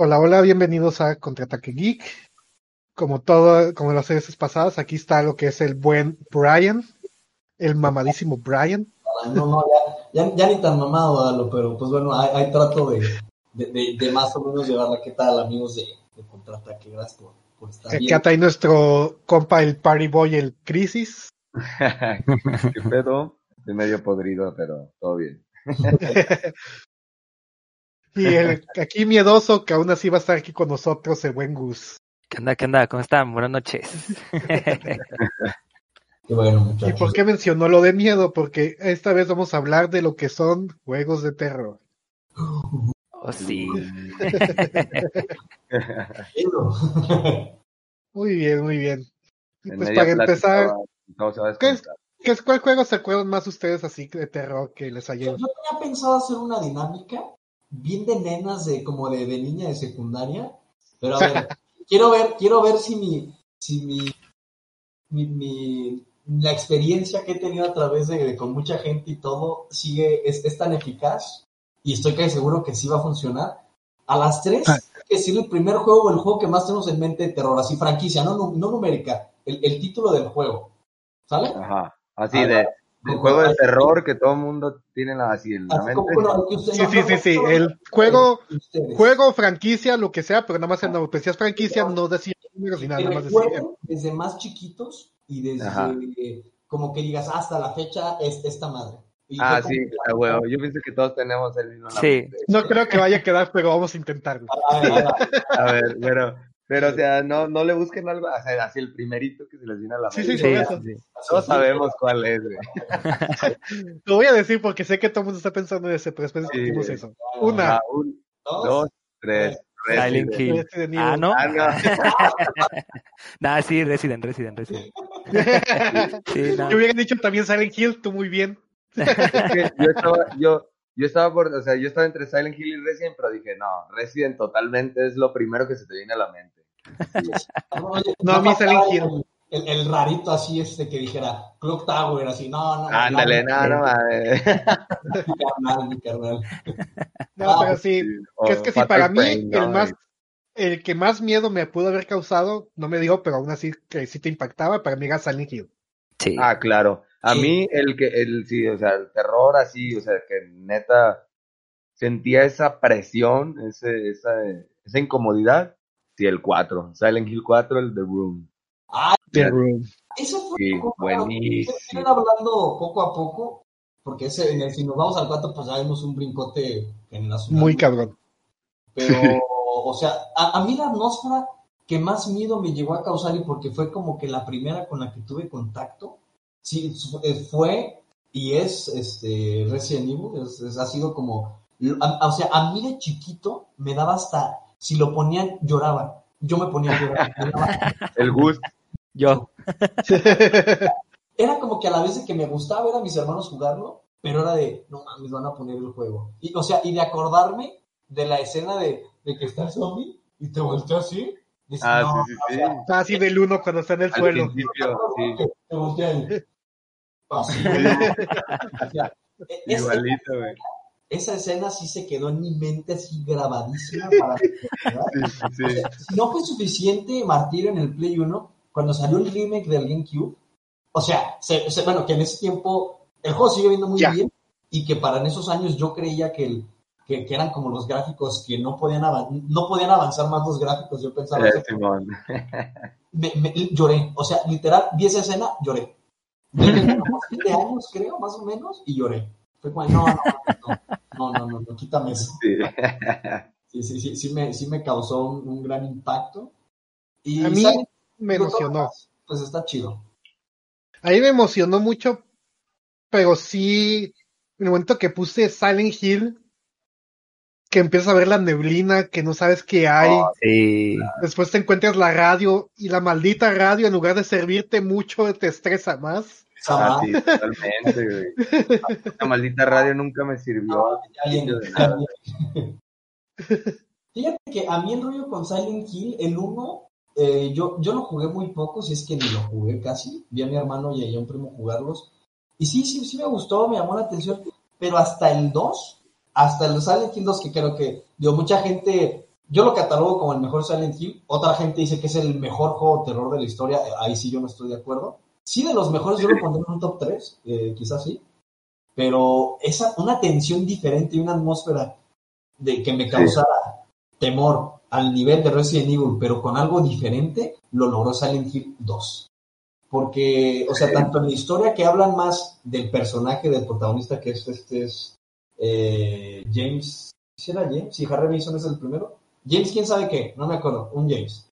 Hola, hola, bienvenidos a Contraataque Geek. Como todo, como las veces pasadas, aquí está lo que es el buen Brian, el mamadísimo Brian. No, no, ya, ya, ya ni tan mamado, Dalo, pero pues bueno, ahí, trato de, de, de, más o menos llevarla. ¿Qué tal, amigos de, de Contraataque? Gracias por, por estar Aquí está ahí nuestro compa, el Party Boy, el Crisis. ¿Qué pedo? Estoy medio podrido, pero todo bien. y el aquí miedoso, que aún así va a estar aquí con nosotros, el buen Gus. ¿Qué onda? ¿Qué onda? ¿Cómo están? Buenas noches. Qué bueno, ¿Y por qué mencionó lo de miedo? Porque esta vez vamos a hablar de lo que son juegos de terror. Oh, sí. muy bien, muy bien. Y pues para empezar, plática, todo se va a ¿qué es, qué es- ¿cuál juego se acuerdan más ustedes así de terror que les Yo, haya yo tenía pensado hacer una dinámica bien de nenas, de como de, de niña de secundaria, pero a ver, quiero ver, quiero ver si mi, si mi, mi, mi- la experiencia que he tenido a través de, de con mucha gente y todo sigue, es, es tan eficaz y estoy casi seguro que sí va a funcionar. A las tres, Ah. hay que decir el primer juego o el juego que más tenemos en mente de terror, así franquicia, no, nu- no numérica, el, el título del juego. ¿Sale? Ajá. Así de, de como- juego de terror que todo el mundo tiene la- así en la Así mente. bueno, Sí, sí, sí, sí. El juego, ustedes. juego, franquicia, lo que sea, pero nada más en la decías franquicia, no decir números ni nada, más decir. recuerden desde más chiquitos y desde como que digas hasta la fecha es esta madre. Y Ah, sí, como- a huevo. Yo pienso que todos tenemos el mismo. la Sí. No creo que vaya a quedar, pero vamos a intentarlo. A ver, a ver, a ver. Ver, pero, o sea, no, no le busquen algo, o sea, así el primerito que se les viene a la mente. sí, Sí, sí, eso. sí. Todos sabemos cuál es, güey. Lo voy a decir porque sé que todo el mundo está pensando en ese, pero después discutimos eso. Una, Ah, un, Dos. dos, tres. Silent Resident. Hill. Ah, ¿no? Ah, no. Nah, sí, Resident, Resident, Resident. Sí, no. Yo hubiera dicho también Silent Hill, tú muy bien. Estaba, yo, yo estaba por, o sea, yo estaba entre Silent Hill y Resident, pero dije, no, Resident totalmente es lo primero que se te viene a la mente. No, a mí faltaba Silent el, el, rarito así este que dijera Clock Tower, así, no, no. Ándale, no, no, no, mames. Mi carnal, mi carnal. No, Ah, pero sí, que es que sí, Fatal para mí, el más, el que más miedo me pudo haber causado, no me dio, pero aún así que sí te impactaba, para mí era Silent Hill. Sí. Ah, claro. A Sí. mí, el que, el, sí, o sea, el terror así, o sea, que neta sentía esa presión, ese, esa, esa incomodidad. Sí, el 4, Silent Hill 4, el The Room. Ah, The Room. eso fue Sí, buenísimo. hablando poco a poco, porque ese, en el, si nos vamos al 4, pues ya vemos un brincote generacional. Muy cabrón. Pero, o sea, a, a mí la atmósfera que más miedo me llegó a causar y porque fue como que la primera con la que tuve contacto, sí, eh, fue y es este Resident Evil, es- es- ha sido como, a- o sea, a mí de chiquito me daba hasta, si lo ponían, lloraba. Yo me ponía a llorar. El Gust. Yo. era como que a la vez de que me gustaba ver a mis hermanos jugarlo, pero era de, no mames, van a poner el juego. Y, o sea, y de acordarme de la escena de, de que está el zombie y te voltea así. Ah, no, sí, o sí, sí. sea, Así del uno cuando está en el Al suelo. principio, sí. te voltea y- así. O sea, e- Igualito, güey. Esa escena sí se quedó en mi mente así grabadísima para. Sí, sí, O sí. sea, si no fue suficiente martirio en el Play 1, cuando salió el remake del GameCube, o sea, se- se- bueno, que en ese tiempo el juego sigue viendo muy bien y que para en esos años yo creía que, el, que, que eran como los gráficos que no podían, no podían avanzar más los gráficos, yo pensaba. Simón. Me- me- lloré, o sea, literal, vi esa escena, lloré. Tenía como siete años, creo, más o menos, y lloré. Fue como, no, no, no, no, no, no, no, quítame eso. Sí. Sí, sí, sí, sí me, sí me causó un, un gran impacto. Y A mí me emocionó. Pues está chido. A mí me emocionó mucho, pero sí, en el momento que puse Silent Hill, que empiezas a ver la neblina, que no sabes qué hay, Oh, Sí. después te encuentras la radio y la maldita radio en lugar de servirte mucho te estresa más. Ah, totalmente, güey. La maldita radio nunca me sirvió. de nada. Fíjate que a mí el rollo con Silent Hill, el 1, eh, yo, yo lo jugué muy poco, si es que ni lo jugué casi. Vi a mi hermano y a un primo jugarlos. Y sí, sí, sí me gustó, me llamó la atención. Pero hasta el 2, hasta el Silent Hill 2, que creo que, digo, mucha gente yo lo catalogo como el mejor Silent Hill. Otra gente dice que es el mejor juego de terror de la historia. Ahí sí yo no estoy de acuerdo. Sí, de los mejores yo lo pondré en un top 3, eh, quizás sí. Pero esa, una tensión diferente y una atmósfera de que me causara temor al nivel de Resident Evil, pero con algo diferente, lo logró Silent Hill 2. Porque, o sea, tanto en la historia que hablan más del personaje del protagonista, que es este es eh, James, ¿sí era James? Sí, Harry Mason es el primero. James, quién sabe qué, no me acuerdo, un James.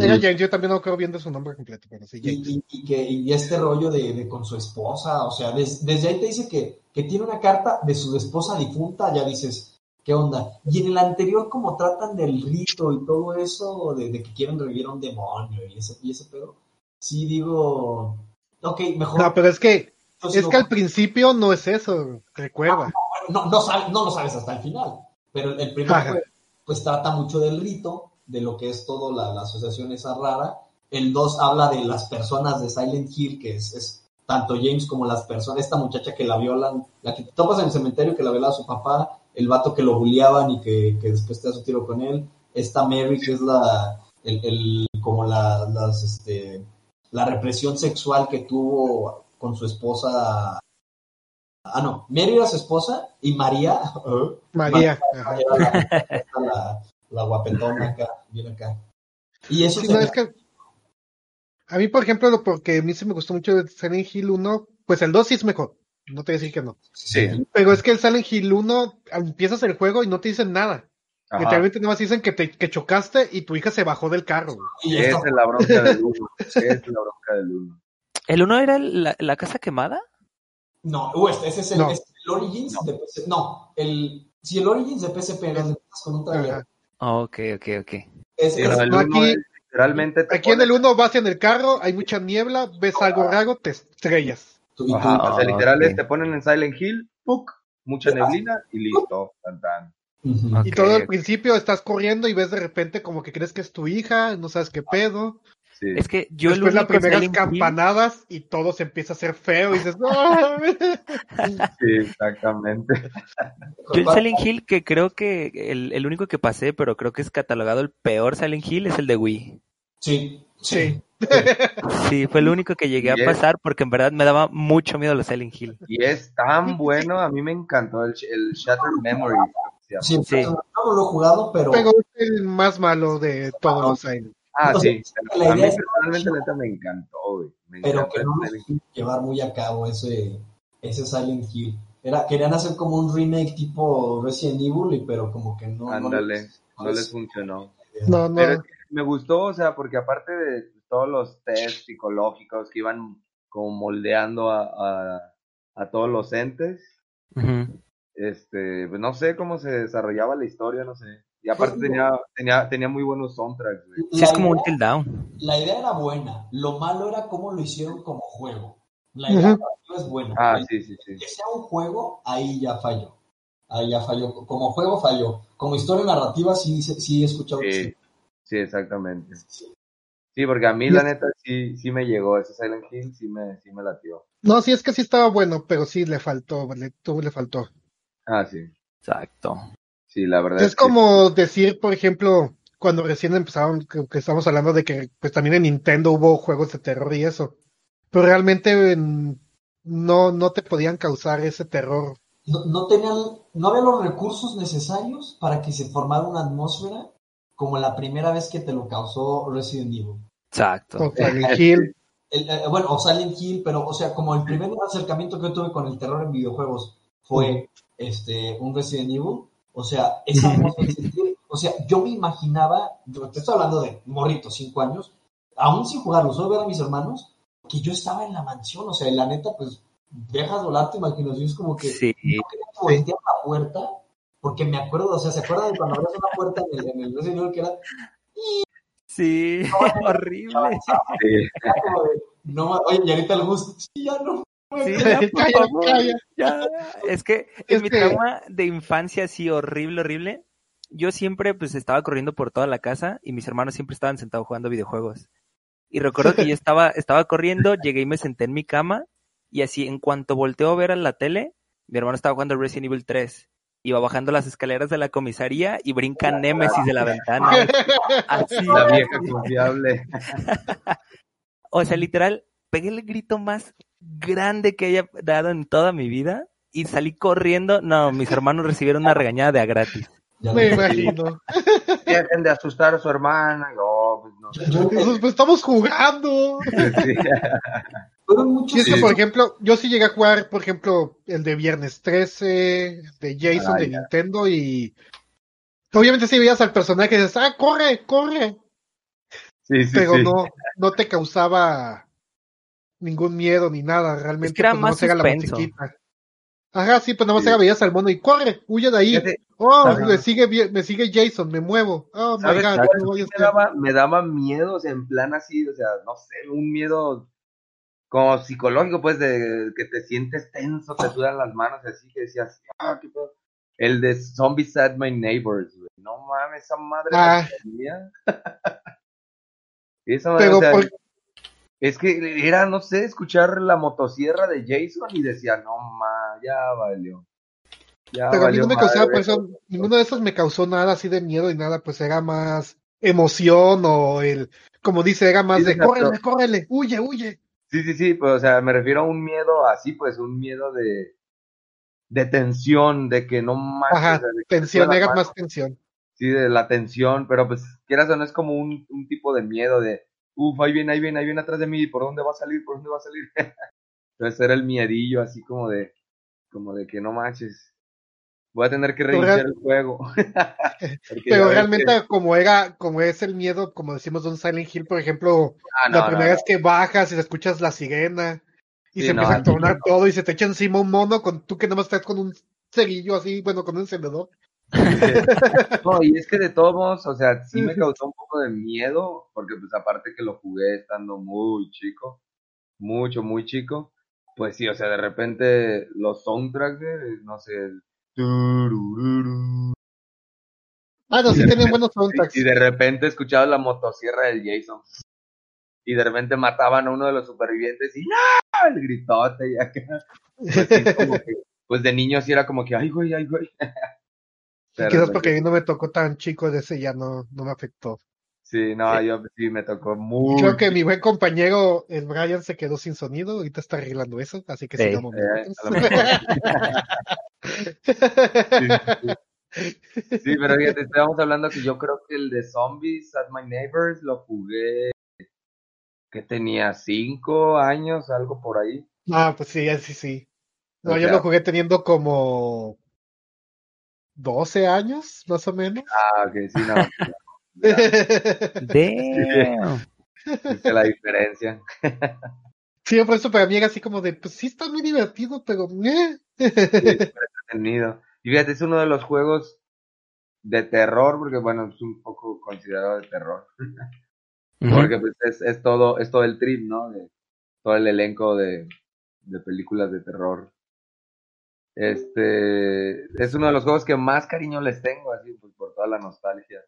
Era yo también no creo bien de su nombre completo, pero sí. Y, y- y que, y este rollo de, de con su esposa, o sea, des- desde ahí te dice que, que tiene una carta de su esposa difunta, ya dices, ¿qué onda? Y en el anterior, como tratan del rito y todo eso, de, de que quieren revivir a un demonio y ese, y ese pedo, sí digo, ok, mejor. No, pero es que, es que al principio no es eso, recuerda. no, no, sabes, no lo sabes hasta el final, pero el primer Ajá. juego, pues trata mucho del rito, de lo que es todo la, la asociación esa rara. El 2 habla de las personas de Silent Hill, que es, es tanto James como las personas, esta muchacha que la violan, la que te topas en el cementerio que la violaba a su papá, el vato que lo bulliaban y que, que después te da su tiro con él, esta Mary que es la, el, el- como la, las, este, la represión sexual que tuvo con su esposa. Ah, no, Mary era su esposa y María, ¿eh? María. ajá. era la, la, la guapetona acá, bien acá. Y eso Sí, se no, es que a mí, por ejemplo, lo porque a mí sí me gustó mucho de Silent Hill 1, pues el 2 sí es mejor, no te voy a decir que no. Sí. Pero es que el Silent Hill 1, empiezas el juego y no te dicen nada. Ajá. Literalmente nada más dicen que, te, que chocaste y tu hija se bajó del carro. y Esa es la bronca del uno. Esa es la bronca del uno. ¿El uno era la, la casa quemada? No, uh, este, ese es el, No. es el Origins de PC. No, el, si el Origins de PSP era donde empiezas con un trailer. Oh, ok, ok, ok. Es, el no, uno aquí- es literalmente te Aquí en el 1 vas en el carro, hay mucha niebla, ves algo raro, te estrellas. tú- y tú- Ajá, o sea, literal ok. es, te ponen en Silent Hill, ¡puc! mucha neblina y listo. Tan, tan. Y todo al principio estás corriendo y ves de repente como que crees que es tu hija, no sabes qué pedo. Sí. Es que yo el Después las primeras Silent Hill- campanadas y todo se empieza a hacer feo y dices, ¡No! Sí, exactamente. Yo el Silent Hill que creo que el, el único que pasé, pero creo que es catalogado el peor Silent Hill, es el de Wii. Sí, Sí. Sí, fue el único que llegué a pasar porque en verdad me daba mucho miedo los Silent Hill. Y es tan bueno, a mí me encantó el, el Shattered llama. Sí, Sí. no lo he jugado, pero, Pero es el más malo de todos los Silent. Ah, sí. la A mí idea es- personalmente neta me encantó, güey. Me pero encantó que no supieron llevar muy a cabo ese, ese Silent Hill. Era, querían hacer como un remake tipo Resident Evil, pero como que no. Ándale, les- no les funcionó. No, no. Pero es que me gustó, o sea, porque aparte de todos los test psicológicos que iban como moldeando a, a, a todos los entes, Ujú. este, pues no sé cómo se desarrollaba la historia, no sé. Y aparte tenía, tenía, tenía muy buenos soundtracks, güey. Sí, es como un idea- Till Down. La idea era buena, lo malo era cómo lo hicieron como juego. La idea Ujú. es buena. Ah, sí, sí, sí. Que sea un juego, ahí ya falló. Ahí ya falló. Como juego falló. Como historia narrativa sí, sí, sí he escuchado que Sí, sí. exactamente. Sí, porque a mí la neta sí, sí me llegó ese Silent Hill, sí me, sí me latió. No, sí es que sí estaba bueno, pero sí le faltó, le, le faltó. Ah, sí. Exacto. Sí, la verdad Es que- como decir, por ejemplo, cuando recién empezaron, que, que estamos hablando de que pues también en Nintendo hubo juegos de terror y eso. Pero realmente en- no, no te podían causar ese terror. No, no tenían, no había los recursos necesarios para que se formara una atmósfera como la primera vez que te lo causó Resident Evil. Exacto. Con Silent Hill. El- eh, bueno, o Silent Hill, pero, o sea, como el primer acercamiento que yo tuve con el terror en videojuegos fue este un Resident Evil, o sea, esa o sea, yo me imaginaba, yo te estoy hablando de morrito, cinco años, aún sin jugarlo, solo ver a mis hermanos, que yo estaba en la mansión, o sea, y la neta, pues, dejas volar tu imaginación, es como que Sí. no quería que voltear la puerta, porque me acuerdo, o sea, ¿se acuerdan de cuando abrías una puerta en el, en el Evil que era, Sí, horrible. Como de, no, oye, y ahorita le gusta, sí, ya no. Sí, ya, por Calla, favor, calla. ya. Es que Es en mi que- trauma de infancia así horrible, horrible, yo siempre pues estaba corriendo por toda la casa y mis hermanos siempre estaban sentados jugando videojuegos. Y recuerdo que yo estaba, estaba corriendo, llegué y me senté en mi cama y así en cuanto volteo a ver a la tele, mi hermano estaba jugando Resident Evil 3. iba bajando las escaleras de la comisaría y brinca Némesis de la ventana. Así. La vieja confiable. O sea, literal, pegué el grito más grande que haya dado en toda mi vida y salí corriendo. No, mis hermanos recibieron una regañada de a gratis. Ya Me imagino. Dejen de asustar a su hermana. No, pues no. Yo- Pues, pues, estamos jugando. Sí. Y es que, por ejemplo, yo sí llegué a jugar, por ejemplo, el de Viernes 13, de Jason Ah, de ya. Nintendo y obviamente sí veías al personaje y dices, ah, corre, corre, Sí, sí, pero sí. no, no te causaba ningún miedo ni nada, realmente. Es que era pues, más era la suspenso. musiquita. Ajá, sí, pues nomás Sí. era veías al mono y corre, huye de ahí. Oh, me sigue, me sigue Jason, me muevo. Oh my ¿Sabes? god, ¿Sabes no voy a qué me, daba, me daba miedo, o sea, en plan así, o sea, no sé, un miedo como psicológico, pues, de que te sientes tenso, te sudan las manos, así que decías, ah, qué pedo. El de Zombies at My Neighbors, güey. No mames, esa madre Ah. tenía. esa madre, Pero o sea, por- es que era, no sé, escuchar la motosierra de Jason y decía, no ma, ya valió. Ya Pero a mí valió no me causaba, por güey". eso, ninguno de esos me causó nada así de miedo y nada, pues era más emoción o el, como dice, era más Sí, de exacto. córrele, córrele, huye, huye. Sí, sí, sí, pues, o sea, me refiero a un miedo así, pues, un miedo de, de tensión, de que no manches, Ajá, de tensión, era más tensión. Sí, de la tensión, pero pues, quieras o no, es como un, un tipo de miedo de, uff, ahí viene, ahí viene, ahí viene atrás de mí, ¿por dónde va a salir? ¿Por dónde va a salir? Entonces era el miedillo, así como de, como de que no manches, voy a tener que reiniciar real- el juego. Pero realmente que- como era, como es el miedo, como decimos de un Silent Hill, por ejemplo, Ah, no, la primera no. vez que bajas y escuchas la sirena y Sí, se empieza a tornar todo y se te echa encima un mono con tú que nomás estás con un cerillo así, bueno, con un encendedor. No, y es que de todos modos, o sea, sí me causó un poco de miedo, porque pues aparte que lo jugué estando muy chico, mucho, muy chico, pues sí, o sea, de repente los soundtracks, no sé, el Ah, no, sí tenían buenos soundtracks. y de repente escuchaba la motosierra del Jason, y de repente mataban a uno de los supervivientes y ¡no! el gritote y acá, pues, sí, como que, pues de niño sí era como que, ay güey, ay güey. Pero, Quizás pues, porque a mí no me tocó tan chico de ese ya no, no me afectó. Sí, no, yo sí me tocó muy Creo que mi buen compañero, el Brian, se quedó sin sonido. Ahorita está arreglando eso, así que Sí. sigamos. Eh, nosotros. a lo mejor. Sí, pero fíjate, estábamos hablando que yo creo que el de Zombies at My Neighbors lo jugué que tenía cinco años, algo por ahí. Ah, pues sí, sí, sí. No, O yo lo jugué teniendo como 12 años, más o menos. Ah, ok, sí, no. Damn. viste la diferencia. Sí, por eso para mí era así como de, pues sí está muy divertido, pero... eh. Sí, entretenido. Y fíjate, es uno de los juegos de terror, porque bueno, es un poco considerado de terror. Porque pues es, es todo, es todo el trip, ¿no? De todo el elenco de, de películas de terror. Este es uno de los juegos que más cariño les tengo, así pues por toda la nostalgia.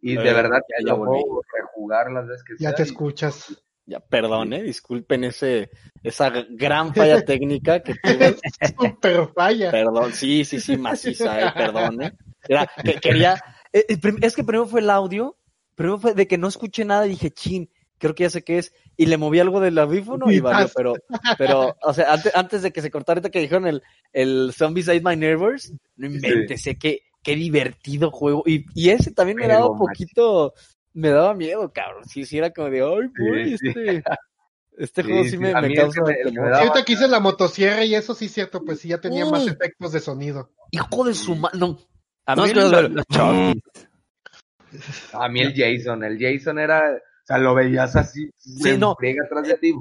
Y de Eh, verdad ya- que ya lo volví. puedo rejugar las veces que Ya sea. te y- escuchas. Ya, perdón, eh, disculpen ese, esa gran falla técnica que tuve. Super falla. Perdón, sí, sí, sí, maciza, eh, perdón, eh. Era, que quería, eh, es que primero fue el audio, primero fue de que no escuché nada y dije, chin, creo que ya sé qué es, y le moví algo del audífono y valió, pero, pero, o sea, antes, antes de que se cortara, ahorita que dijeron el, el Zombies Ate My Nervous, no inventes, sé qué, qué divertido juego, y, y ese también me daba un poquito, me daba miedo, cabrón, sí, sí, era como de, ay, güey, Sí, sí. este, este Sí, juego sí, sí, me, me causa que me- me daba- Sí, ahorita que hice la motosierra y eso sí es cierto, pues sí ya tenía más Mm. efectos de sonido. Hijo de su mano. A No, que los, los- los. A mí el Jason, el Jason era, o sea, lo veías así, se no. atrás de ti.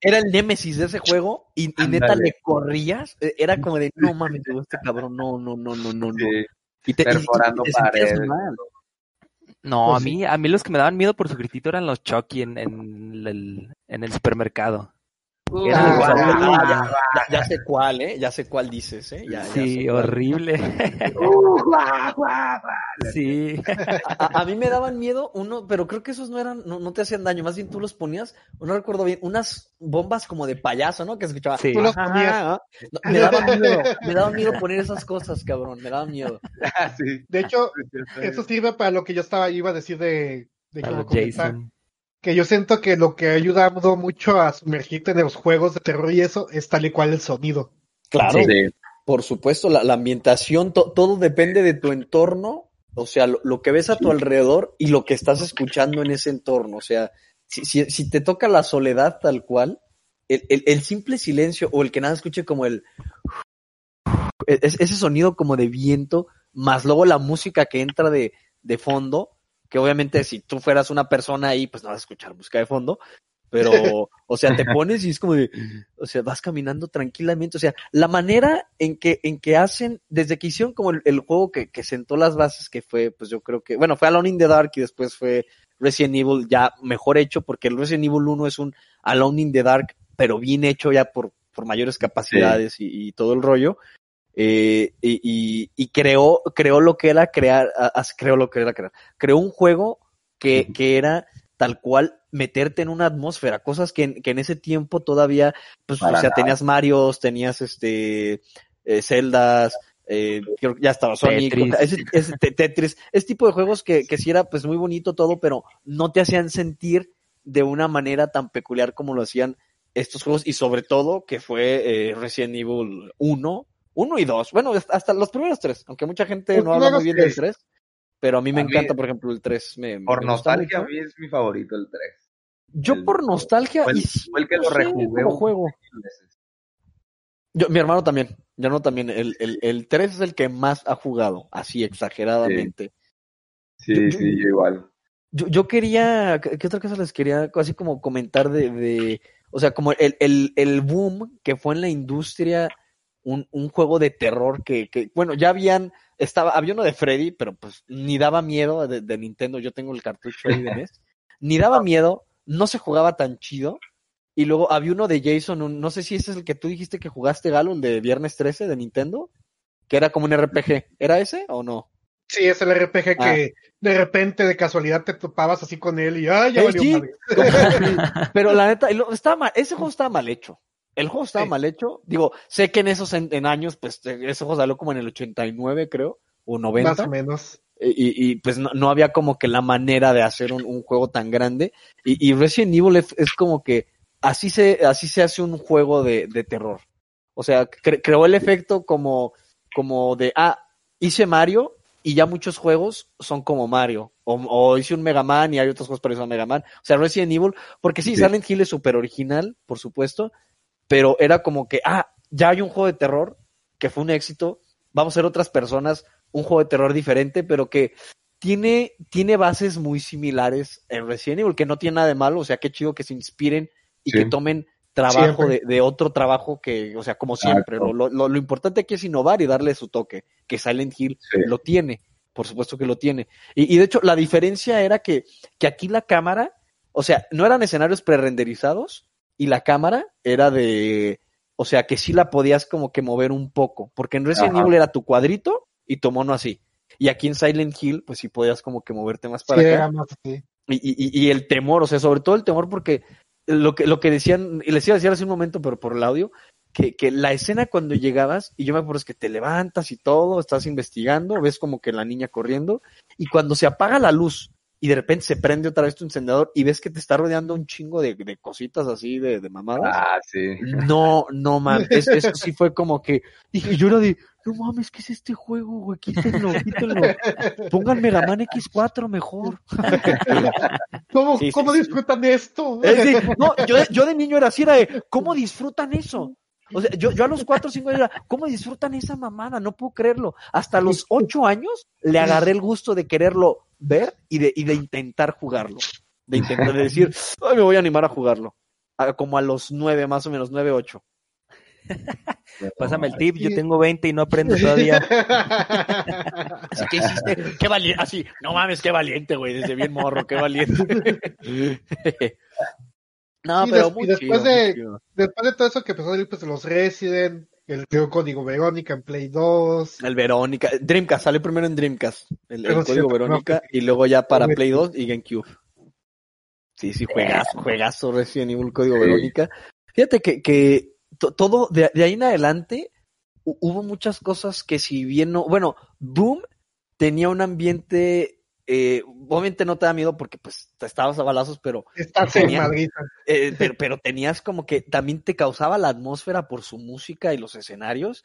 era el némesis de ese juego y, y neta le corrías, eh, era como de no mames, este cabrón, no, no, no, no, no, no. Sí, Y te, y- y- perforando y te paredes. mal. No, Pues a mí, a mí los que me daban miedo por su gritito eran los Chucky en, en el, en el supermercado. Era Ah, igual. ya, ya- ya- ya sé cuál, ¿eh? Ya sé cuál dices, ¿eh? Ya- Sí, horrible. Sí. A, a mí me daban miedo uno, pero creo que esos no eran, no, no te hacían daño, más bien tú los ponías, no recuerdo bien, unas bombas como de payaso, ¿no? Que se escuchaba. Sí. Tú los "Ajá, ponías. ajá". No, me daban miedo, me daban miedo poner esas cosas, cabrón, me daban miedo. Ah, sí. De hecho, eso sirve para lo que yo estaba iba a decir de, de comentar, Jason. Que yo siento que lo que ha ayudado mucho a sumergirte en los juegos de terror y eso es tal y cual el sonido. Claro, Sí. por supuesto, la, la ambientación, to- todo depende de tu entorno, o sea, lo, lo que ves a tu alrededor y lo que estás escuchando en ese entorno. O sea, si, si, si te toca la soledad tal cual, el, el, el simple silencio o el que nada escuche como el... es- ese sonido como de viento, más luego la música que entra de, de fondo, que obviamente si tú fueras una persona ahí, pues no vas a escuchar música de fondo, pero, o sea, te pones y es como de, o sea, vas caminando tranquilamente, o sea, la manera en que, en que hacen, desde que hicieron como el, el juego que, que sentó las bases, que fue, pues yo creo que, bueno, fue Alone in the Dark y después fue Resident Evil ya mejor hecho, porque el Resident Evil 1 es un Alone in the Dark, pero bien hecho ya por, por mayores capacidades y, y todo el rollo. Eh, y, y, y creó, creó lo que era crear, creó lo que era crear, creó un juego que, que era tal cual meterte en una atmósfera, cosas que en, que en ese tiempo todavía, pues, Para o sea, nada. tenías Marios, tenías este, eh, Zeldas, eh, ya estaba Sonic, Tetris. ese, ese te- Tetris, ese tipo de juegos que, que sí era pues muy bonito todo, pero no te hacían sentir de una manera tan peculiar como lo hacían estos juegos y sobre todo que fue eh, Resident Evil 1, 1 y 2, bueno, hasta los primeros tres, aunque mucha gente Los no habla muy bien del tres. 3, pero a mí me A mí- encanta, por ejemplo, el 3. Me, Por me nostalgia, a mí es mi favorito el 3. Yo el- por nostalgia fue el- fue que no lo rejugué como juego. Yo, mi hermano también, mi hermano también, el, el, el 3 es el que más ha jugado, así exageradamente. Sí, Yo- sí, yo igual. Yo, yo quería, ¿qué qué otra cosa les quería así como comentar de, de o sea, como el, el, el boom que fue en la industria, un, un juego de terror que, que, bueno, ya habían, estaba, había uno de Freddy, pero pues ni daba miedo de, de Nintendo, yo tengo el cartucho ahí de NES, ni daba miedo, no se jugaba tan chido, y luego había uno de Jason, un- no sé si ese es el que tú dijiste que jugaste, Galo, el de Viernes 13 de Nintendo, que era como un RPG, ¿era ese o no? Sí, es el RPG Ah. que de repente, de casualidad, te topabas así con él y ¡ay, ya valió sí! Pero la neta, estaba mal, ese juego estaba mal hecho. El juego estaba Sí. mal hecho. Digo, sé que en esos en, en años, pues eh, ese juego salió como en el 89, creo, o 90. Más o menos. Y, y, pues no, no había como que la manera de hacer un, un juego tan grande. Y, y Resident Evil es, es como que así se, así se hace un juego de, de terror. O sea, cre- creó el efecto como, como de, ah, hice Mario y ya muchos juegos son como Mario. O, o hice un Mega Man y hay otros juegos parecidos a Mega Man. O sea, Resident Evil, porque sí, Sí. Silent Hill es súper original, por supuesto, pero era como que, ah, ya hay un juego de terror que fue un éxito, vamos a ser otras personas, un juego de terror diferente, pero que tiene, tiene bases muy similares en Resident Evil, que no tiene nada de malo, o sea, qué chido que se inspiren y Sí. que tomen trabajo de, de otro trabajo que, o sea, como siempre, lo, lo, lo importante aquí es innovar y darle su toque, que Silent Hill Sí. lo tiene, por supuesto que lo tiene. Y, y de hecho, la diferencia era que, que aquí la cámara, o sea, no eran escenarios prerenderizados y la cámara era de, o sea, que sí la podías como que mover un poco, porque en Resident. Evil era tu cuadrito y tu mono así. Y aquí en Silent Hill, pues sí podías como que moverte más para Sí, acá. era más así. Y, y, y el temor, o sea, sobre todo el temor porque lo que, lo que decían, y les iba a decir hace un momento, pero por el audio, que, que la escena cuando llegabas, y yo me acuerdo es que te levantas y todo, estás investigando, ves como que la niña corriendo, y cuando se apaga la luz y de repente se prende otra vez tu encendedor y ves que te está rodeando un chingo de, de cositas así, de, de mamadas. Ah, sí. No, no mames, es- eso sí fue como que dije, yo era de, no mames, ¿qué es este juego, güey? Quítenlo, quítenlo. Pongan Mega Man X4 mejor. ¿Cómo, Sí, cómo sí. disfrutan esto? Es decir, no, yo, yo de niño era así, era de, ¿cómo disfrutan eso? O sea, yo, yo a los 4 o 5 años era, ¿cómo disfrutan esa mamada? No puedo creerlo. Hasta los 8 años le agarré el gusto de quererlo ver y de, y de intentar jugarlo. De intentar de decir, ay, me voy a animar a jugarlo. A- como a los 9, más o menos, 9, 8. Pásame el tip, yo tengo 20 y no aprendo todavía. Así que hiciste, qué valiente, así, no mames, qué valiente, güey, desde bien morro, qué valiente. No, Sí, pero des- y muy después chido, de- muy chido. Después de todo eso que empezó a salir, pues los Resident, el código Verónica en Play 2. El Verónica, Dreamcast, salió primero en Dreamcast, el, código Verónica, y luego ya para. Play 2 y GameCube. Sí, sí, juegazo, juegazo Resident Evil Código Sí. Verónica. Fíjate que, que to- todo, de, de ahí en adelante, hu- hubo muchas cosas que si bien no, bueno, Doom tenía un ambiente, eh, obviamente no te da miedo porque pues te estabas a balazos, pero, Estás en Tenía- Madrid. eh, pero, pero tenías como que también te causaba la atmósfera por su música y los escenarios,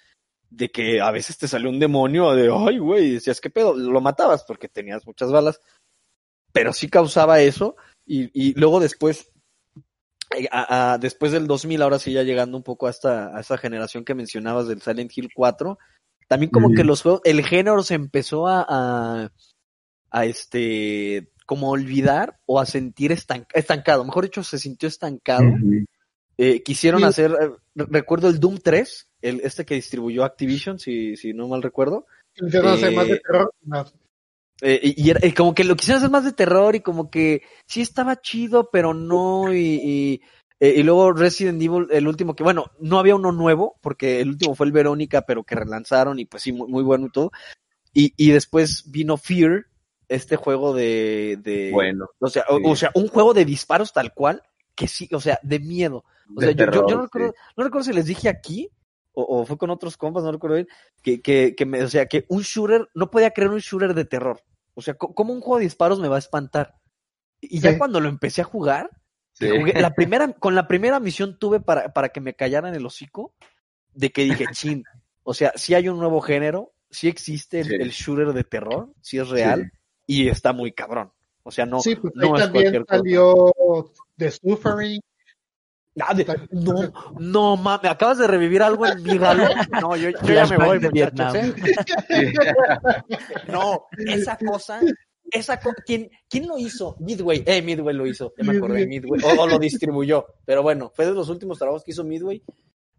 de que a veces te salió un demonio de, ay, güey, decías, ¿qué pedo? Lo matabas porque tenías muchas balas, pero sí causaba eso, y, y luego después, eh, a- a- después del 2000, ahora sí ya llegando un poco a esta, a esa generación que mencionabas del Silent Hill 4, también como que los juegos, el género se empezó a, a, a este, como olvidar o a sentir estanc- estancado, mejor dicho, se sintió estancado. Eh, quisieron Sí. hacer, eh, re- recuerdo el Doom 3, el, este que distribuyó Activision, si, si no mal recuerdo. Intentaron hacer más de Eh, terror. no. Eh, y, y era- y como que lo quisieron hacer más de terror y como que sí estaba chido, pero no. Y, y, eh, y luego Resident Evil, el último que, bueno, no había uno nuevo, porque el último fue el Verónica, pero que relanzaron y pues sí, muy, muy bueno y todo. Y, y después vino Fear, este juego de. de Bueno. o sea, o- sí. o sea, un juego de disparos tal cual, que sí, o sea, de miedo. O sea, yo, no, recuerdo, sí. no recuerdo si les dije aquí, o, o fue con otros compas, no recuerdo bien, que, que, que me, o sea, que un shooter, no podía creer un shooter de terror. O sea, ¿cómo un juego de disparos me va a espantar? Y ya Sí. cuando lo empecé a jugar, Sí. jugué- la primera, con la primera misión tuve para, para que me callaran el hocico, de que dije, chin, o sea, sí hay un nuevo género, sí existe el, el shooter de terror, sí es real, y está muy cabrón. O sea, no, sí, pues ahí no es también cualquier cosa. salió The Suffering. Ah, de- no, no mames, acabas de revivir algo en mi galo. No, yo, yo ya me voy, de muchachos, Vietnam. ¿eh? No, esa cosa, esa co- ¿quién, ¿quién lo hizo? Midway, eh, Midway lo hizo, ya me acordé, Midway, o, o lo distribuyó, pero bueno, fue de los últimos trabajos que hizo Midway.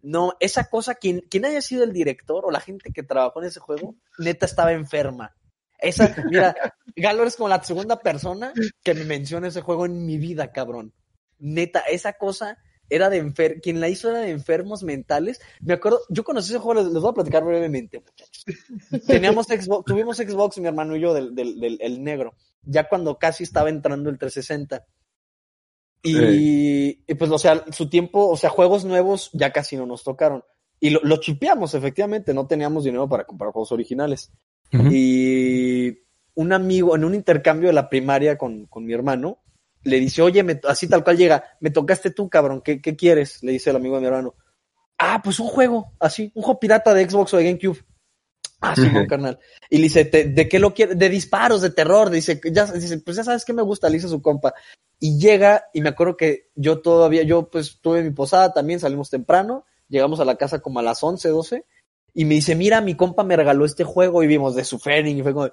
No, esa cosa, quien, quien haya sido el director o la gente que trabajó en ese juego, neta estaba enferma. Esa, mira, Galo es como la segunda persona que me menciona ese juego en mi vida, cabrón. Neta, esa cosa era de enfer quien la hizo era de enfermos mentales. Me acuerdo, yo conocí ese juego, les, les voy a platicar brevemente, muchachos. Teníamos Xbox, tuvimos Xbox, mi hermano y yo, del, del, del el negro, ya cuando casi estaba entrando el 360. Y, y pues, o sea, su tiempo, o sea, juegos nuevos ya casi no nos tocaron. Y lo, lo chipeamos, efectivamente, no teníamos dinero para comprar juegos originales. Y un amigo, en un intercambio de la primaria con, con mi hermano, le dice, oye, me- así tal cual llega, me tocaste tú, cabrón, ¿qué, ¿qué quieres? Le dice el amigo de mi hermano. Ah, pues un juego, así, un juego pirata de Xbox o de GameCube. Ah, sí, carnal. Y le dice, "¿Te- ¿de qué lo quieres? De disparos, de terror. Dice, ya, dice, pues ya sabes que me gusta, le dice su compa. Y llega, y me acuerdo que yo todavía, yo pues tuve mi posada también, salimos temprano, llegamos a la casa como a las 11, 12, y me dice, mira, mi compa me regaló este juego, y vimos de su y fue como,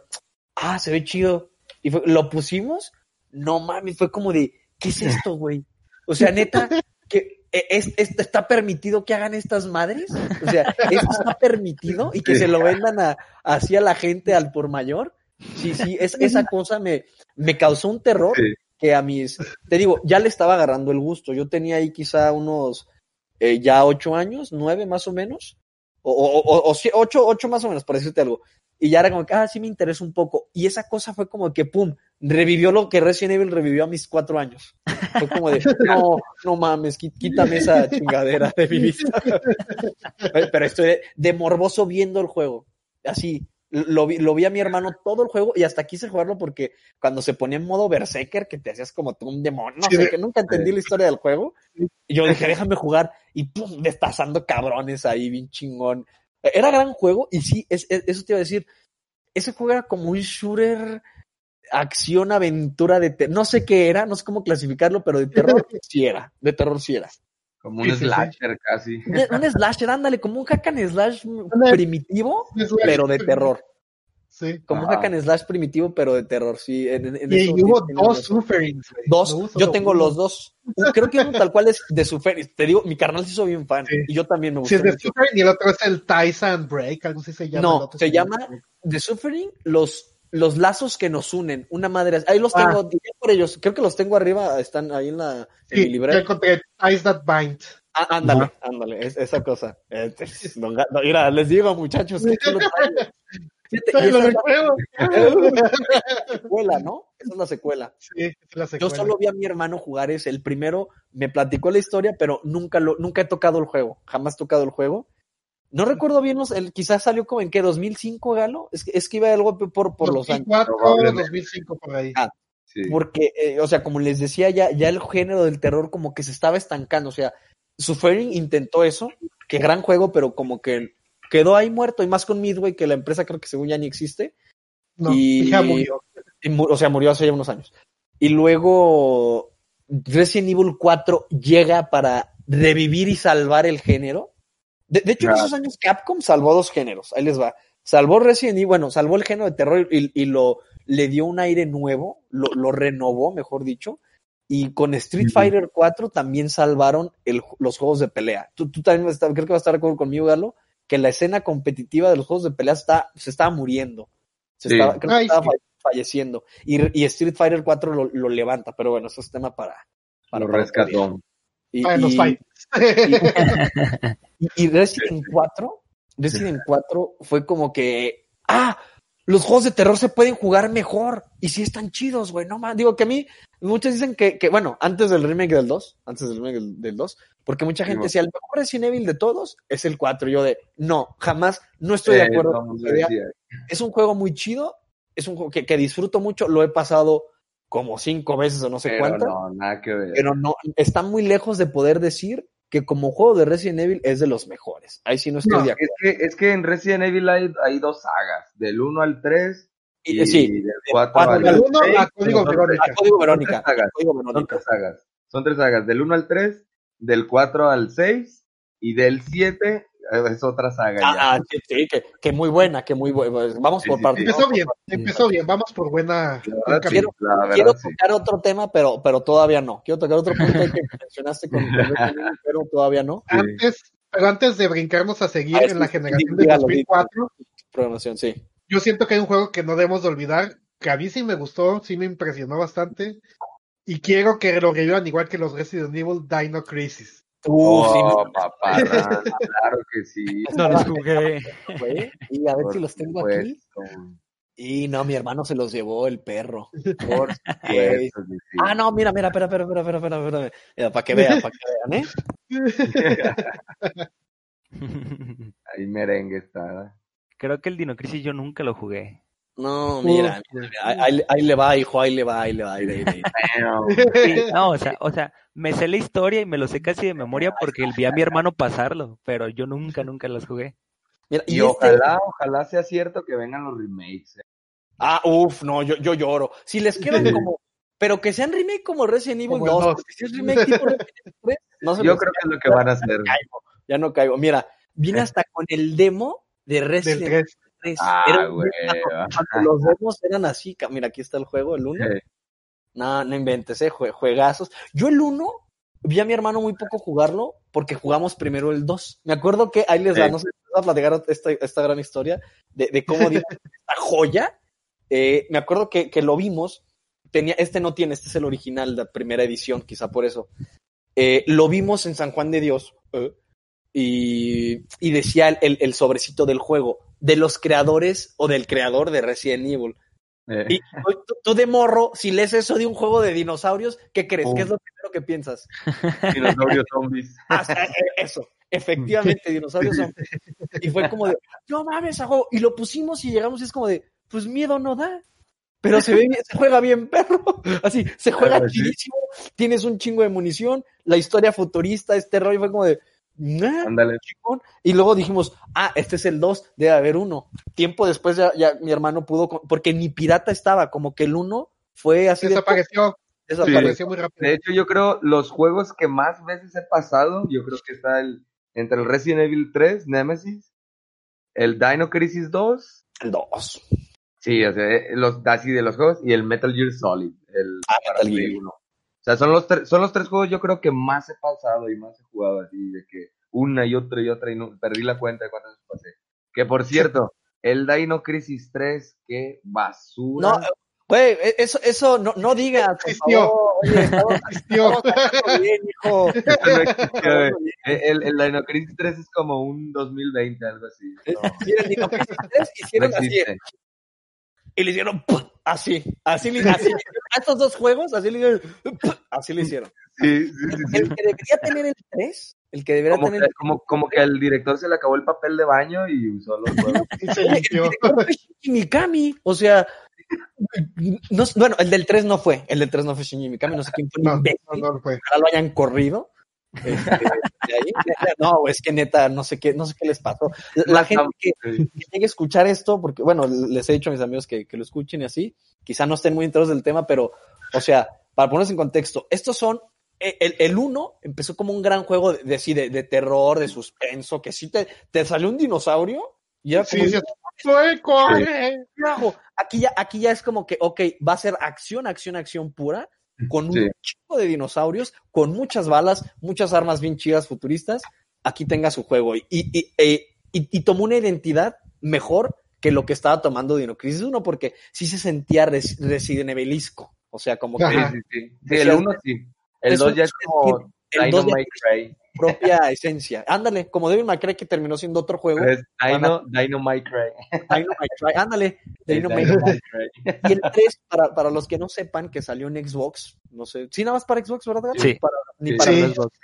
ah, se ve chido. Y fue- lo pusimos, no mames, fue como de, ¿qué es esto, güey? O sea, neta, que e, es, es- está permitido que hagan estas madres. O sea, esto está permitido y que se lo vendan a, así a la gente al por mayor. Sí, sí, es, esa cosa me, me causó un terror Sí. que a mis, te digo, ya le estaba agarrando el gusto. Yo tenía ahí quizá unos eh, ya ocho años, nueve más o menos, o, o, o- ocho, ocho más o menos, por decirte algo. Y ya era como que, ah, sí me interesa un poco. Y esa cosa fue como que, pum, revivió lo que Resident Evil revivió a mis cuatro años. Fue como de, no, no mames, quítame esa chingadera de mi vista. Pero estoy de, de morboso viendo el juego. Así, lo vi, lo vi a mi hermano todo el juego y hasta quise jugarlo porque cuando se ponía en modo berserker, que te hacías como tú un demonio, no Sí, sé, que nunca entendí la historia del juego. Y yo dije, déjame jugar y pum, destazando cabrones ahí, bien chingón. Era gran juego y sí, es, es- eso te iba a decir. Ese juego era como un shooter, acción, aventura de. No sé qué era, no sé cómo clasificarlo, pero de terror sí era. De terror sí era. Como un Sí, sí, sí. slasher casi. Un, un slasher, ándale, como un hack and slash primitivo, pero de terror. Sí. Como un hack and slash primitivo, pero de terror, sí. En, en- en Y, eso hubo dos. Sufferings. Dos, No yo tengo uno. los dos. Creo que uno tal cual es de Suferis. Te digo, mi carnal se hizo bien fan. Sí. Y yo también me Sí, gustó es de mucho. Suffering y el otro es el Tyson Break, algo así se llama. No, se sí. llama The Suffering, los, los lazos que nos unen. Una madre. Ahí los Ah. tengo. diría por ellos. Creo que los tengo arriba, están ahí en la en mi Sí, ya encontré That Bind. Ah, ándale, ándale, es- esa cosa. Este, no, mira, les digo, muchachos, que lo secuela, ¿no? Esa es la secuela. Sí, es la Yo secuela. solo vi a mi hermano jugar ese. El primero me platicó la historia, pero nunca lo, nunca he tocado el juego. Jamás he tocado el juego. No recuerdo bien, los- el, quizás salió como en qué, 2005, Galo. Es que, es que iba algo por, por los años. 2004, Probablemente. 2005 por ahí. Ah, Sí. Porque, eh, o sea, como les decía, ya, ya el género del terror como que se estaba estancando. O sea, Suffering intentó eso, que gran juego, pero como que quedó ahí muerto. Y más con Midway, que la empresa creo que según ya ni existe. No, y ya murió. y o sea, murió hace ya unos años. Y luego Resident Evil 4 llega para revivir y salvar el género. De, de hecho, en esos años Capcom salvó dos géneros. Ahí les va. Salvó Resident Evil, bueno, salvó el género de terror y, y lo le dio un aire nuevo, lo, lo renovó, mejor dicho. Y con Street. Fighter 4 también salvaron el- los juegos de pelea. Tú, tú también vas a estar- creo que vas a estar de acuerdo conmigo, Galo, que la escena competitiva de los juegos de pelea está, se estaba muriendo. Se Sí. estaba, creo que Ay, estaba sí. falleciendo. Y, y Street Fighter 4 lo, lo levanta, pero bueno, eso es tema para. para Lo rescató. Y, Ah, en los y- fights. Y- y Resident 4, Resident 4 fue como que, ah, los juegos de terror se pueden jugar mejor y sí están chidos, güey, no más. Digo que a mí, muchos dicen que, que, bueno, antes del remake del 2, antes del remake del, del 2, porque mucha gente decía, el mejor Resident Evil de todos es el 4. Yo de, no, jamás, no estoy de Eh, acuerdo con idea. Es un juego muy chido, es un juego que, que disfruto mucho, lo he pasado como cinco veces o no sé Pero cuántas no, nada que ver. pero no, está muy lejos de poder decir que como juego de Resident Evil es de los mejores. Ahí sí no estoy No, de Es acuerdo. que, es que en Resident Evil hay, hay dos sagas, del 1 al 3 y, Y- sí, del 4 cuatro al Del al 1 seis. a Código Son tres- Verónica. Ah, Código Verónica. Son tres sagas. Son tres sagas. Del 1 al 3, del 4 al 6 y del 7 eh, es otra saga. Ah, sí, sí, que, que muy buena, que muy buena. Vamos Sí, por sí, partes. sí. Empezó vamos bien, empezó bien. Vamos por buena. Verdad, verdad, Quiero sí. tocar otro tema, pero, pero todavía no. Quiero tocar otro punto que mencionaste con, pero todavía no. Sí. Antes, pero antes de brincarnos a seguir Ah, en la sí, generación de dígalo, 2004, Programación, sí. yo siento que hay un juego que no debemos de olvidar, que a mí sí me gustó, sí me impresionó bastante, y quiero que lo revivan igual que los Resident Evil Dino Crisis. Uh, sí, Oh, papá, claro que sí. No los jugué. güey. Y a ver si los tengo aquí. Y no, mi hermano se los llevó el perro. Por supuesto sí. Ah, no, mira, mira, espera, espera, espera, espera, espera, espera. Mira, para que vean, para que vean, ¿eh? Ahí merengue está. Creo que el Dino Crisis yo nunca lo jugué. No, mira, Uf, mira, ahí, ahí- ahí le va, hijo, ahí le va, ahí le va, ahí le va. ahí. Sí, no, o sea, o sea, me sé la historia y me lo sé casi de memoria porque vi a mi hermano pasarlo, pero yo nunca, nunca los jugué. Mira, Y, y este- ojalá, ojalá sea cierto que vengan los remakes. eh. Ah, uff, no, yo, yo lloro. Si les quedan como, pero que sean remake como Resident Evil Como el 2, dos. porque si es remake tipo Resident Evil 3, no se Yo creo que es lo que van a hacer. caigo, ya no caigo. Mira, vine hasta con el demo de Resident Evil 3. 3. Ah, Era un- los demos eran así, mira, aquí está el juego, el 1. Eh, No, no inventes, eh, jue- juegazos. Yo el 1 vi a mi hermano muy poco jugarlo porque jugamos primero el 2. Me acuerdo que ahí les da, Sí. no sé si les voy a platicar esta, esta gran historia de, de cómo dimos esta joya. Eh, me acuerdo que, que lo vimos, tenía, este no tiene, este es el original, la primera edición, quizá por eso. Eh, lo vimos en San Juan de Dios eh, y, y decía el, sobrecito del juego, de los creadores o del creador de Resident Evil. eh. Y tú, tú de morro, si lees eso de un juego de dinosaurios, ¿qué crees? Oh. ¿Qué es lo primero que piensas? Dinosaurios zombies. Ah, eh, eso, efectivamente, dinosaurios son. Y fue como de, no mames, a juego. Y lo pusimos y llegamos y es como de, pues miedo no da. Pero se ve bien, se juega bien, perro. Así, se juega chidísimo, tienes un chingo de munición, la historia futurista, este rollo fue como de, Ándale. Y luego dijimos, ah, este es el 2, debe haber uno. Tiempo después ya, ya mi hermano pudo, con- porque ni pirata estaba, como que el 1 fue así de Desapareció, desapareció. desapareció muy rápido. De hecho, yo creo los juegos que más veces he pasado, yo creo que está el, entre el Resident Evil 3, Nemesis, el Dino Crisis 2, El 2. sí, o sea, eh, los así de los juegos, y el Metal Gear Solid, el Ah, Metal Gear. 1. O sea, son los, tres- son los tres juegos yo creo que más he pasado y más he jugado así, de que una y otra y otra, y no, perdí la cuenta de cuántas pasé. Que por cierto, el Dino Crisis 3, qué basura. No, Güey, e- eso, eso no, no digas, Existió. favor. Oye, estamos, Existió. estamos bien, hijo. No existió, güey. El, el Dino Crisis 3 es como un 2020, algo así. No, Mira, el Dino Crisis 3 no hicieron así. Y le hicieron ¡pum! así, así, le- así, a estos dos juegos, así le hicieron, ¡pum! así le hicieron. Sí, sí, sí, sí. El que debería tener el 3, el que debería Como tener que, como, como que al director se le acabó el papel de baño y usó los juegos. Y el Mikami, o sea, no, bueno, el del 3 no fue, el del 3 no fue Shinji Mikami, no sé quién fue el No, no, no fue. ojalá lo hayan corrido. Este, de ahí. No, es que neta, no sé qué, no sé qué les pasó. La gente que, que llegue a escuchar esto, porque bueno, les he dicho a mis amigos que, que lo escuchen y así, quizá no estén muy enterados del tema, pero, o sea, para ponerse en contexto, estos son, e, el, el uno empezó como un gran juego de, de, sí, de, de terror, de suspenso, que sí te, te salió un dinosaurio y era como, Sí, sí. ¡Soy corre! Aquí ya, aquí ya es como que, ok, va a ser acción, acción, acción pura, con un Sí. chico de dinosaurios, con muchas balas, muchas armas bien chidas futuristas. Aquí tenga su juego. Y, y, y- y tomó una identidad mejor que lo que estaba tomando Dino Crisis 1, porque sí se sentía res, Resident Evilisco. O sea, como que. Sí, sí, sí. Sí, el 1 sí. El Es 2 un ya es como el dos ya Dynamite Cray. propia esencia. Ándale, como Devil May Cry que terminó siendo otro juego. Pero es Dino. Dino May Cry. Ándale, Dino May Cry. Y el 3, para, para los que no sepan, que salió en Xbox, no sé, sí, nada más para Xbox, ¿verdad? Sí. Para- ni Sí. para Sí. Xbox.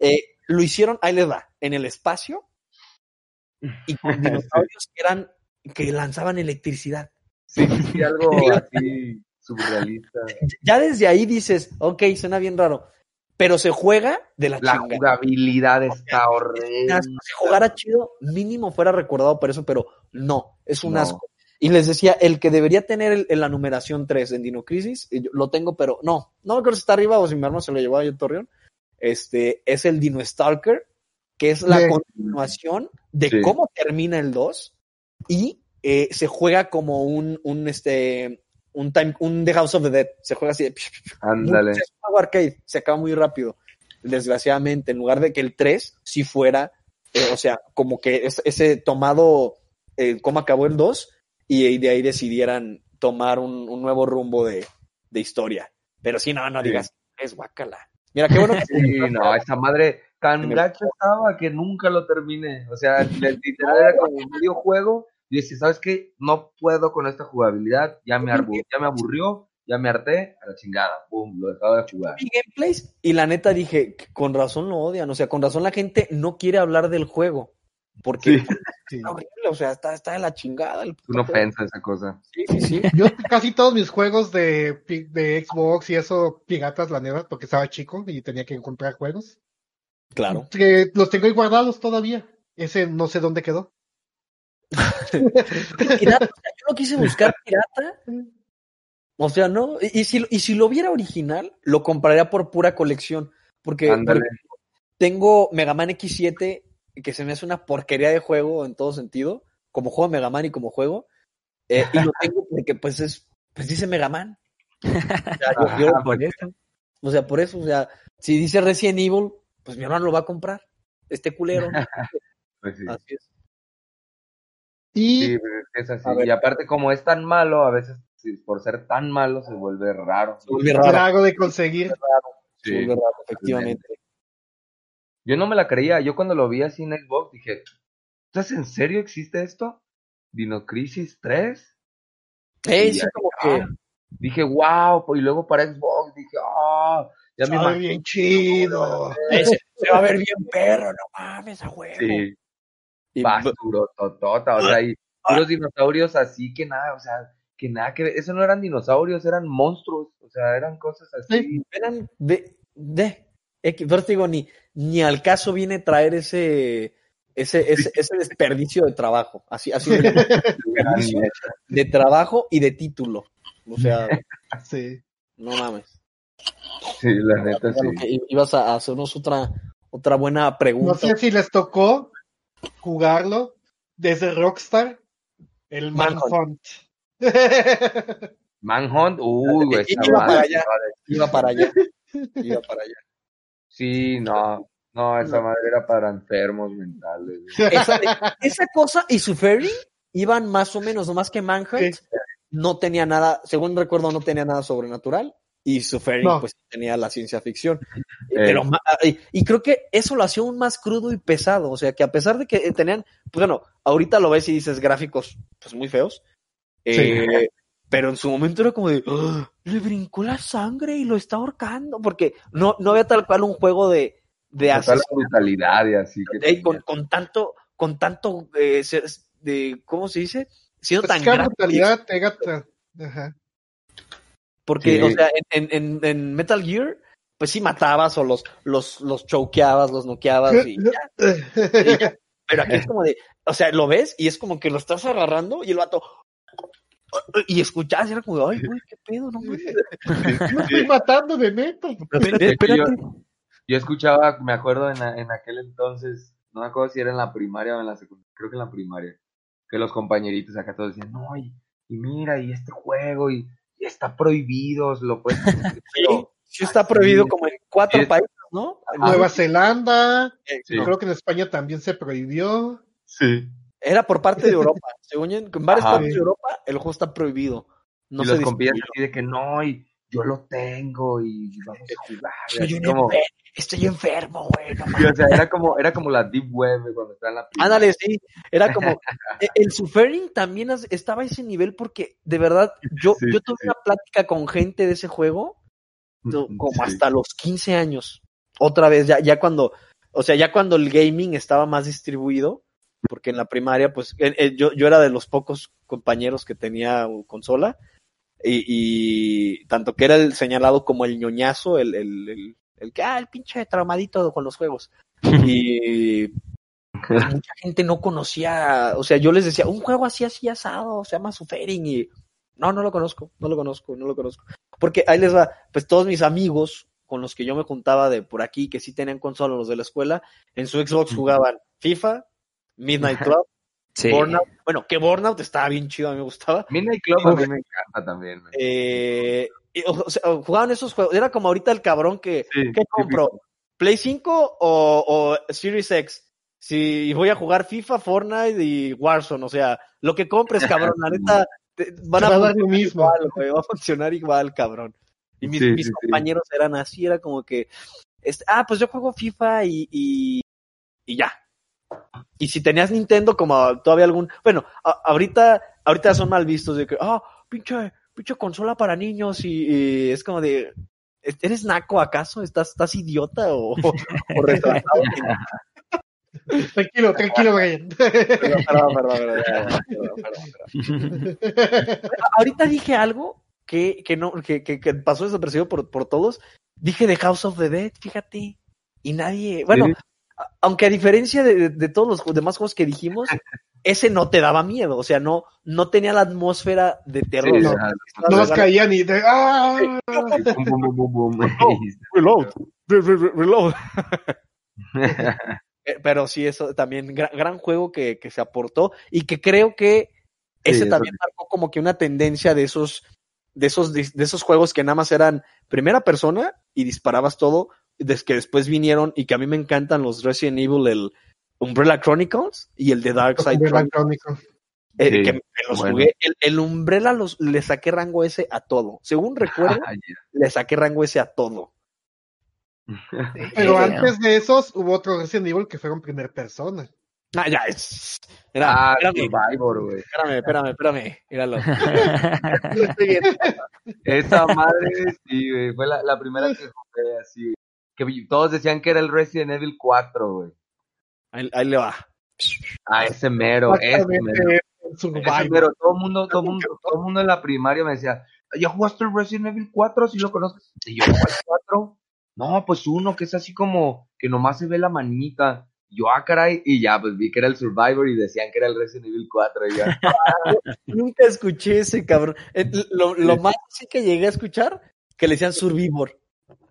Eh, lo hicieron, ahí les va, en el espacio y con dinosaurios que eran, que lanzaban electricidad. Sí, sí, sí, algo así surrealista. Ya desde ahí dices, ok, suena bien raro, pero se juega de la, La chingada. jugabilidad está horrible. Si jugara chido, mínimo fuera recordado por eso, pero no, es un No. asco. Y les decía, el que debería tener el- la numeración 3 en Dino Crisis, yo lo tengo, pero no, no me acuerdo si está arriba o si mi hermano se lo llevó a Torreón, este, es el Dino Stalker, que es la Sí. continuación de Sí. cómo termina el 2, y eh, se juega como un, un, este, un, time, un The House of the Dead, se juega así de... Ándale. Arcade, se acaba muy rápido. Desgraciadamente, en lugar de que el 3 si fuera, eh, o sea, como que es- ese tomado, eh, cómo acabó el 2, y, y de ahí decidieran tomar un, un nuevo rumbo de, de historia. Pero sí, no, no Sí. digas, es guacala. Mira, qué bueno que Sí, no, esa madre tan gacho estaba que nunca lo terminé. O sea, literal era como un videojuego. Y decía, ¿sabes qué? No puedo con esta jugabilidad. Ya me, arbu- ya me aburrió, ya me harté, a la chingada. Pum, lo dejaba de jugar. gameplays y la neta dije, con razón lo odian, o sea, con razón la gente no quiere hablar del juego. Porque Sí. Sí. está horrible, o sea, está, está de la chingada. El una ofensa esa cosa. Sí, sí, sí. Yo casi todos mis juegos de, de Xbox y eso, piratas, la neta, porque estaba chico y tenía que comprar juegos. Claro. Que los tengo ahí guardados todavía. Ese no sé dónde quedó. pirata, o sea, yo lo quise buscar pirata. O sea, no. Y, y si, y si lo viera original, lo compraría por pura colección. Porque, tengo Mega Man X7, que se me hace una porquería de juego en todo sentido, como juego de Mega Man y como juego. eh, y lo tengo porque, pues, es, pues dice Mega Man. O sea, yo- yo- Ajá, Por eso. o sea, por eso, o sea, si dice Resident Evil, pues mi hermano lo va a comprar. Este culero. Pues sí. Así es. Y Sí, es así. Y aparte, como es tan malo, a veces por ser tan malo se vuelve raro. Se vuelve raro. algo de conseguir. Se Sí. vuelve raro, efectivamente. Yo no me la creía. Yo cuando lo vi así en Xbox dije, ¿estás en serio existe esto? Dino Crisis 3. Eh, sí, como dije, que. Dije, wow. Y luego para Xbox dije, ah. ya me imagino. bien chido. Se, se va a ver bien perro, no mames, a huevo. Sí, Y basuro, totota. O sea, y puros dinosaurios así que nada, o sea, que nada que ver. Eso no eran dinosaurios, eran monstruos. O sea, eran cosas así. eran de, de pero te digo, ni, ni al caso viene traer ese, ese, ese, ese desperdicio de trabajo. Así, así de trabajo y de título. O sea, Sí. no mames. Sí, la neta, sí. ibas a hacernos otra, otra buena No pregunta. sé si les tocó jugarlo desde Rockstar, el Manhunt. Manhunt. Manhunt, uy, güey, esa Iba para madre, allá. Iba para allá. Iba para allá. Sí, no, no, esa madre era para enfermos mentales. Esa, esa cosa y su ferry iban más o menos, no más que Manhunt. Sí. no tenía nada, según recuerdo, no tenía nada sobrenatural. Y Suffering, No. pues tenía la ciencia ficción. Eh. Pero, y, y creo que eso lo hacía aún más crudo y pesado. O sea, que a pesar de que tenían, pues bueno, ahorita lo ves y dices gráficos, pues muy feos. Eh, Pero en su momento era como de, "Ah, le brincó la sangre y lo está ahorcando. Porque no, no había tal cual un juego de, de asesinato brutalidad y así que con, con tanto, con tanto, eh, de, ¿cómo se dice? Siendo Pues tan es que la gráfico, brutalidad pega. tra- Ajá. Porque, Sí. o sea, en, en, en- Metal Gear, pues sí matabas o los, los, los chokeabas, los noqueabas y ya. Y ya. Pero aquí es como de, o sea, lo ves y es como que lo estás agarrando y el vato, y escuchas y era como, ay, güey, qué pedo, no mames. No estoy matando de hecho, yo- escuchaba, me acuerdo en, en aquel entonces, no me acuerdo si era en la primaria o en la secundaria, creo que en la primaria, que los compañeritos acá todos decían, no, y, y mira, y este juego, y está prohibido, lo puedes... Sí, sí está prohibido como en cuatro países, ¿no? Nueva Zelanda, Sí. creo que en España también se prohibió. Sí. Era por parte de Europa. Según yo, en varias Ajá. partes de Europa, el juego está prohibido. No y se los así de que no, y yo lo tengo, y vamos a jugar. Soy un como- Estoy enfermo, güey. no Sí, o sea, era como, era como la Deep Web cuando estaba en la. Ándale, sí. Era como. e- El Suffering también estaba a ese nivel porque, de verdad, yo, Sí, yo tuve sí. una plática con gente de ese juego como hasta los 15 años. Otra vez, ya, ya cuando. O sea, ya cuando el gaming estaba más distribuido, porque en la primaria, pues, yo, yo era de los pocos compañeros que tenía uh, consola. Y, y tanto que era el señalado como el ñoñazo, el, el, el, el que, ah, el pinche traumadito con los juegos. Y mucha gente no conocía, o sea, yo les decía, un juego así, así asado, se llama Suffering y no, no lo conozco, no lo conozco, no lo conozco. Porque ahí les va, pues todos mis amigos con los que yo me juntaba de por aquí, que sí tenían consola, los de la escuela, en su Xbox jugaban FIFA, Midnight Club, Sí. Burnout. Bueno, que Burnout estaba bien chido, a mí me gustaba. Midnight Club a mí me encanta también. Eh, y, o sea, jugaban esos juegos. Era como ahorita el cabrón que, Sí, ¿qué compró? ¿Play 5 o, o Series X? Si voy a jugar FIFA, Fortnite y Warzone, o sea, lo que compres, cabrón, la neta, te- van a funcionar lo mismo. igual, güey, va a funcionar igual, cabrón. Y mis, Sí, compañeros eran así, era como que, este, ah, pues yo juego FIFA y, y, y ya. Y si tenías Nintendo, como todavía algún, bueno, a- ahorita, ahorita son mal vistos de que, ah, pinche, pinche consola para niños y, y es como de, ¿eres naco acaso? ¿Estás, estás idiota o, o retrasado? Tranquilo, tranquilo, Brian. Perdón, perdón, perdón, perdón, perdón, perdón, perdón. Ahorita dije algo que, que no, que, que, que pasó desapercibido por, por todos. Dije de House of the Dead, fíjate. Y nadie, bueno, Sí. aunque a diferencia de, de- de todos los demás juegos que dijimos, ese no te daba miedo, o sea, no, no tenía la atmósfera de terror. Sí, ¿no? No más caían y de. ¡Ah! Reload, re- re- re- reload. Pero sí, eso también, gran, gran juego que, que se aportó y que creo que ese también marcó como que una tendencia de esos, de esos, de esos juegos que nada más eran primera persona y disparabas todo, que después vinieron y que a mí me encantan los Resident Evil, el Umbrella Chronicles y el de Dark Side Umbrella Chronicles, eh, Sí, que me los bueno. jugué. El, el Umbrella los, le saqué rango ese a todo. Según recuerdo, Ay, le saqué rango ese a todo. Pero antes de esos hubo otro Resident Evil que fueron primer persona. Ah, ya, es. Era, Ah, espérame, Survivor, güey. espérame, espérame, espérame. Míralo. Esa madre, sí, güey. Fue la, la primera que jugué así. Que todos decían que era el Resident Evil 4, güey. Ahí, ahí le va. Ah, ese mero, ese mero. Ese Survivor. mero. Todo el mundo, todo mundo, todo mundo en la primaria me decía, ¿ya jugaste el Resident Evil 4? Si lo conozco. Y yo, ¿cuál 4? No, pues uno que es así como que nomás se ve la manita. Yo, ah, caray, y ya, pues vi que era el Survivor y decían que era el Resident Evil 4. Y ya, Nunca escuché ese cabrón. Eh, Lo, lo más así que llegué a escuchar, que le decían Survivor.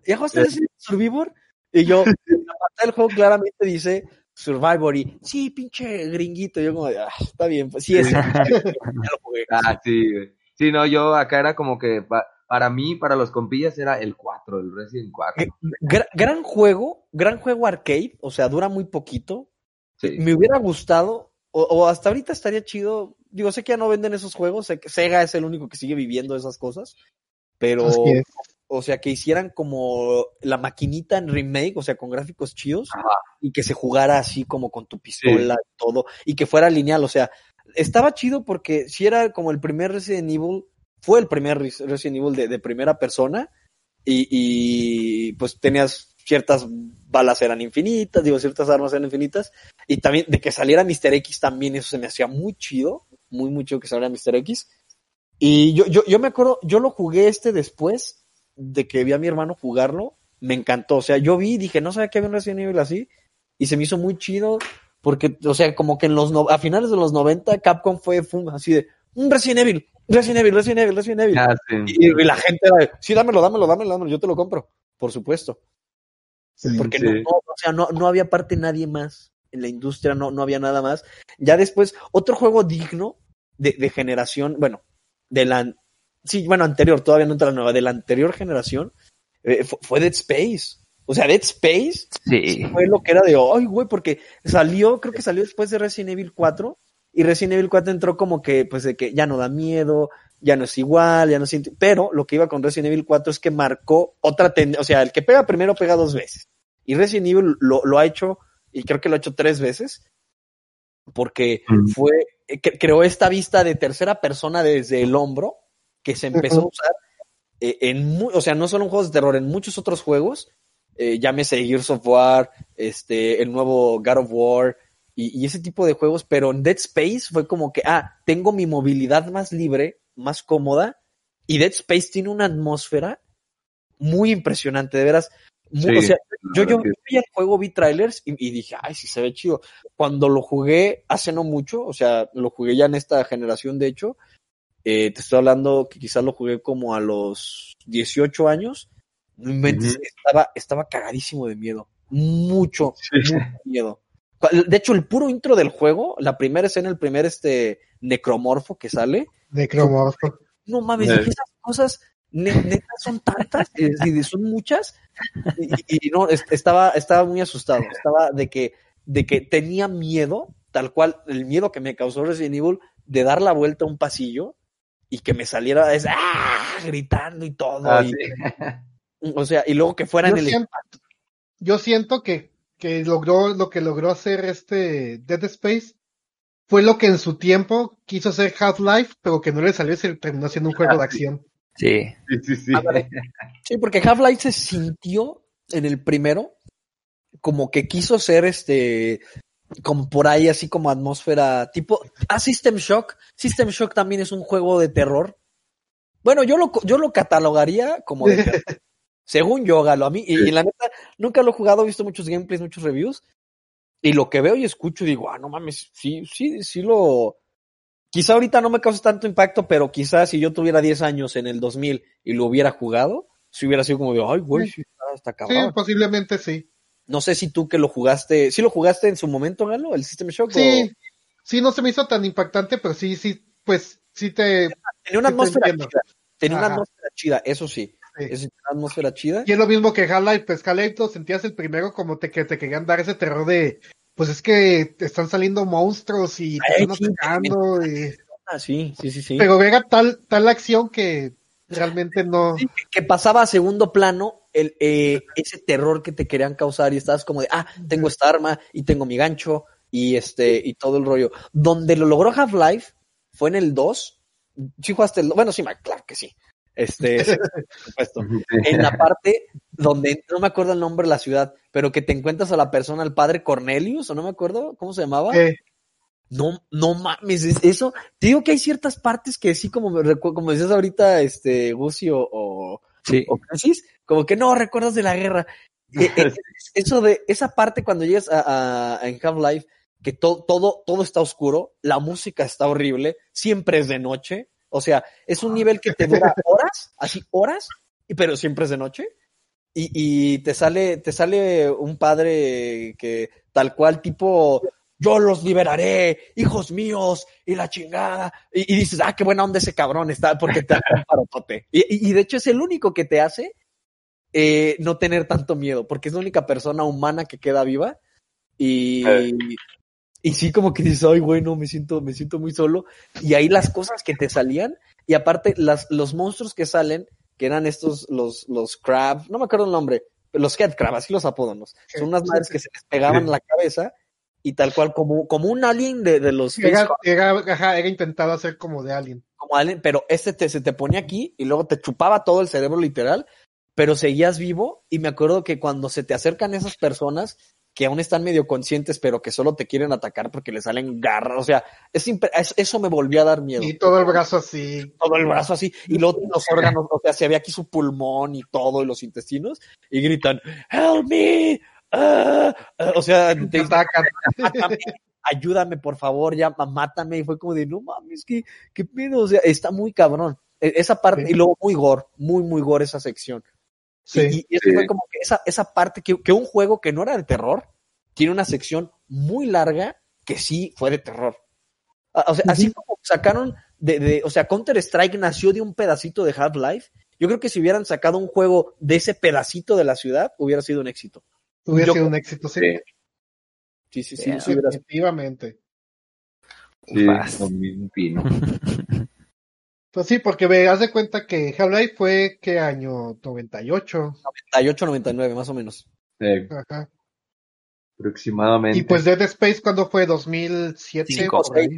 ¿Ya jugaste ese Survivor? Y yo, la pantalla del juego claramente dice Survivor y, sí, pinche gringuito. Yo como, de, ah, está bien, pues sí, ah, sí, güey. Sí, no, yo acá era como que pa- para mí, para los compillas, era el 4, el Resident 4. Gra- gran juego, gran juego arcade, o sea, dura muy poquito. Sí. Me hubiera gustado, o, o hasta ahorita estaría chido digo, sé que ya no venden esos juegos, sé que Sega es el único que sigue viviendo esas cosas, pero. O sea, que hicieran como la maquinita en remake, o sea, con gráficos chidos, Ajá. y que se jugara así como con tu pistola y todo, y que fuera lineal, o sea, estaba chido porque si era como el primer Resident Evil, fue el primer Res- Resident Evil de, de primera persona, y, y pues tenías ciertas balas eran infinitas, digo, ciertas armas eran infinitas, y también de que saliera Mr. X también eso se me hacía muy chido, muy, muy chido que saliera Mr. X. Y yo, yo, yo me acuerdo, yo lo jugué este después de que vi a mi hermano jugarlo, me encantó, o sea, yo vi, dije, no sabía que había un Resident Evil así, y se me hizo muy chido, porque, o sea, como que en los, no- a finales de los 90, Capcom fue así de, un Resident Evil, Resident Evil, Resident Evil, Resident Evil. Ah, sí. Y, y la gente era de, sí, dámelo, dámelo, dámelo, dámelo, yo te lo compro, por supuesto. Porque Sí. no, no, o sea, no, no había parte nadie más en la industria, no, no había nada más. Ya después, otro juego digno de, de generación, bueno, de la, sí, bueno, anterior, todavía no entra la nueva, de la anterior generación, eh, fu- fue Dead Space. O sea, Dead Space Sí. fue lo que era de, ay, güey, porque salió, creo que salió después de Resident Evil 4, y Resident Evil 4 entró como que, pues, de que ya no da miedo, ya no es igual, ya no siente, pero lo que iba con Resident Evil 4 es que marcó otra tendencia, o sea, el que pega primero pega dos veces, y Resident Evil lo, lo ha hecho, y creo que lo ha hecho tres veces, porque Mm. fue, eh, cre- creó esta vista de tercera persona desde el hombro, que se empezó a usar eh, en, o sea, no solo en juegos de terror, en muchos otros juegos, eh, llámese Gears of War, este, el nuevo God of War y, y ese tipo de juegos, pero en Dead Space fue como que, ah, tengo mi movilidad más libre, más cómoda, y Dead Space tiene una atmósfera muy impresionante, de veras. Mu- Sí, o sea, yo, yo vi el juego, vi trailers y, y dije, ay, sí se ve chido. Cuando lo jugué hace no mucho, o sea, lo jugué ya en esta generación, de hecho, eh, te estoy hablando que quizás lo jugué como a los 18 años. No inventes, estaba, estaba cagadísimo de miedo. Mucho, Sí. mucho miedo. De hecho, el puro intro del juego, la primera escena, el primer este necromorfo que sale, Necromorfo. no mames, Eh. esas cosas neta son tantas, decir, son muchas, y, y no, es- estaba, estaba muy asustado, estaba de que, de que tenía miedo, tal cual, el miedo que me causó Resident Evil, de dar la vuelta a un pasillo y que me saliera es, ¡ah! gritando y todo, Ah, y- sí. o sea, y luego que fuera Yo en el siento, yo siento que, que logró lo que logró hacer este Dead Space fue lo que en su tiempo quiso hacer Half-Life, pero que no le salió y se terminó siendo un juego de acción. Sí. Sí, sí, sí. Sí, porque Half-Life se sintió en el primero como que quiso ser este como por ahí así como atmósfera tipo ah System Shock. System Shock también es un juego de terror. Bueno yo lo yo lo catalogaría como de terror según yo Galo a mí y, y la neta nunca lo he jugado he visto muchos gameplays muchos reviews y lo que veo y escucho digo ah no mames sí sí sí lo quizá ahorita no me causa tanto impacto pero quizás si yo tuviera 10 años en el 2000 y lo hubiera jugado si hubiera sido como de ay güey sí, está, está Sí, posiblemente sí. No sé si tú que lo jugaste, ¿sí lo jugaste en su momento, Galo, el System Shock? Sí, sí, no se me hizo tan impactante, pero sí, sí, pues sí te... Tenía una sí te atmósfera entiendo. chida. Tenía una atmósfera chida, eso sí. Sí. Sí, tenía una atmósfera chida. Y es lo mismo que Half-Life, pues Half-Life sentías el primero como te, que te querían dar ese terror de, pues es que te están saliendo monstruos y te Ay, están sí, atacando, y- Ah, sí, sí, sí, sí. pero era tal, tal acción que realmente no... Sí, que pasaba a segundo plano el, eh, ese terror que te querían causar y estabas como de, ah, tengo esta arma y tengo mi gancho y este y todo el rollo. Donde lo logró Half-Life fue en el 2. Sí jugaste el Bueno, sí, claro que sí. Este, sí, por supuesto. en la parte donde no me acuerdo el nombre de la ciudad, pero que te encuentras a la persona, al padre Cornelius, o no me acuerdo cómo se llamaba. eh, No, no mames, es- eso. Te digo que hay ciertas partes que sí, como me recu- como decías ahorita, este, Gucio o, Sí. o Francis, como que no recuerdas de la guerra. Eh, eh, eso de, esa parte cuando llegas a, en Half-Life, que to- todo, todo está oscuro, la música está horrible, siempre es de noche. O sea, es un nivel que te dura horas, así horas, pero siempre es de noche. Y, y te sale, te sale un padre que tal cual tipo, yo los liberaré, hijos míos, y la chingada. Y, y dices, ah, qué buena onda ese cabrón está, porque te hace un parotote. Y, y- y de hecho es el único que te hace eh, no tener tanto miedo, porque es la única persona humana que queda viva. Y, Eh. Y sí, como que dices, ay, güey, no, me siento, me siento muy solo. Y ahí las cosas que te salían, y aparte las, los monstruos que salen, que eran estos, los, los crab, no me acuerdo el nombre, los head crab, así los apódonos. Son unas madres que se les pegaban la cabeza y tal cual como, como un alien de, de los Era, era, ajá, era intentado hacer como de alien. como alien, pero este te, se te ponía aquí y luego te chupaba todo el cerebro literal, pero seguías vivo y me acuerdo que cuando se te acercan esas personas que aún están medio conscientes, pero que solo te quieren atacar porque le salen garras, o sea, es eso me volvió a dar miedo. Y todo el brazo así. todo el brazo así, y luego los órganos, o sea, se ve aquí su pulmón y todo, y los intestinos, y gritan, help me, ah", ah, o sea, te atacan. mátame, ayúdame, por favor, ya, mátame, y fue como de, no mames, qué, qué pedo, o sea, está muy cabrón, E- esa parte, Sí. y luego muy gore, muy, muy gore esa sección, Sí. y, y eso Sí. fue como que esa, esa parte, que, que un juego que no era de terror, tiene una sección muy larga que sí fue de terror. O sea, así como sacaron de, de- o sea, Counter Strike nació de un pedacito de Half-Life. Yo creo que si hubieran sacado un juego de ese pedacito de la ciudad, hubiera sido un éxito. Hubiera Yo- sido un éxito, sí. Sí. Sí, sí, Definitivamente. Sí, pino. Pues sí, porque ve, haz de cuenta que Half-Life fue, ¿qué año? 98. 98, 99, más o menos. Sí, Ajá. aproximadamente. Y pues Dead Space, ¿cuándo fue? 2007. Cinco. por ahí.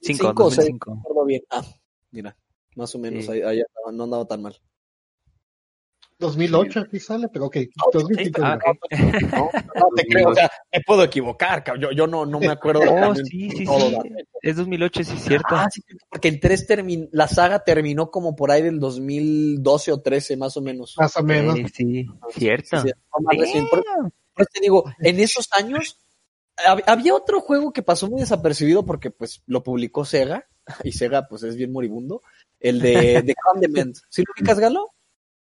Cinco, Cinco o seis, 2005. no recuerdo bien. Ah, mira, más o menos, Sí. ahí, ahí andaba, no andaba tan mal. 2008 aquí sale, pero ok. 2005. Ah, ok. No, no te creo, o sea, me puedo equivocar, cabrón. Yo, yo no, no me acuerdo. Oh, sí, sí, todo, sí. Es 2008, sí, es cierto. Ah, sí, porque en 3 termin la saga terminó como por ahí del 2012 o 13, más o menos. Más o menos. Sí, sí, cierto. Sí, sí. Por, por te digo, en esos años hab- había otro juego que pasó muy desapercibido porque pues lo publicó Sega, y Sega pues es bien moribundo, el de, de Condiment. ¿Sí lo ubicas, Galo?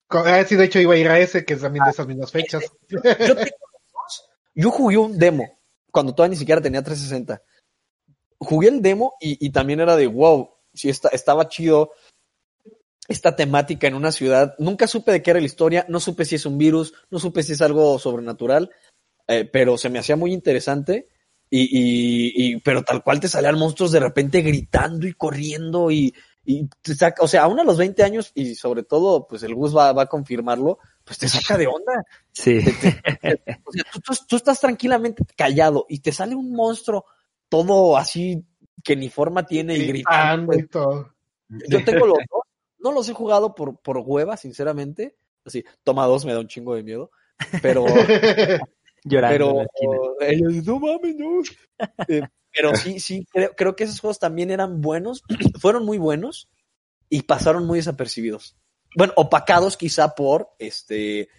Ah, sí, de hecho iba a ir a ese, que es también de esas mismas fechas. Yo tengo los dos. Yo jugué un demo cuando todavía ni siquiera tenía 360. Jugué el demo y, y también era de wow, sí está, estaba chido esta temática en una ciudad. Nunca supe de qué era la historia, no supe si es un virus, no supe si es algo sobrenatural, eh, pero se me hacía muy interesante. Y, y, y- pero tal cual te salían monstruos de repente gritando y corriendo y, y te saca, o sea, aún a los 20 años y sobre todo, pues el Gus va, va a confirmarlo, pues te saca de onda. Sí. O sea, tú, tú- tú estás tranquilamente callado y te sale un monstruo todo así que ni forma tiene y gritando. Gritando y todo. Yo tengo los dos. No los he jugado por, por hueva, sinceramente. Así, toma dos, me da un chingo de miedo. Pero, Llorando en pero la esquina. ellos, no mames, no. Eh, pero sí, sí, creo, creo que esos juegos también eran buenos, fueron muy buenos y pasaron muy desapercibidos. Bueno, opacados quizá por este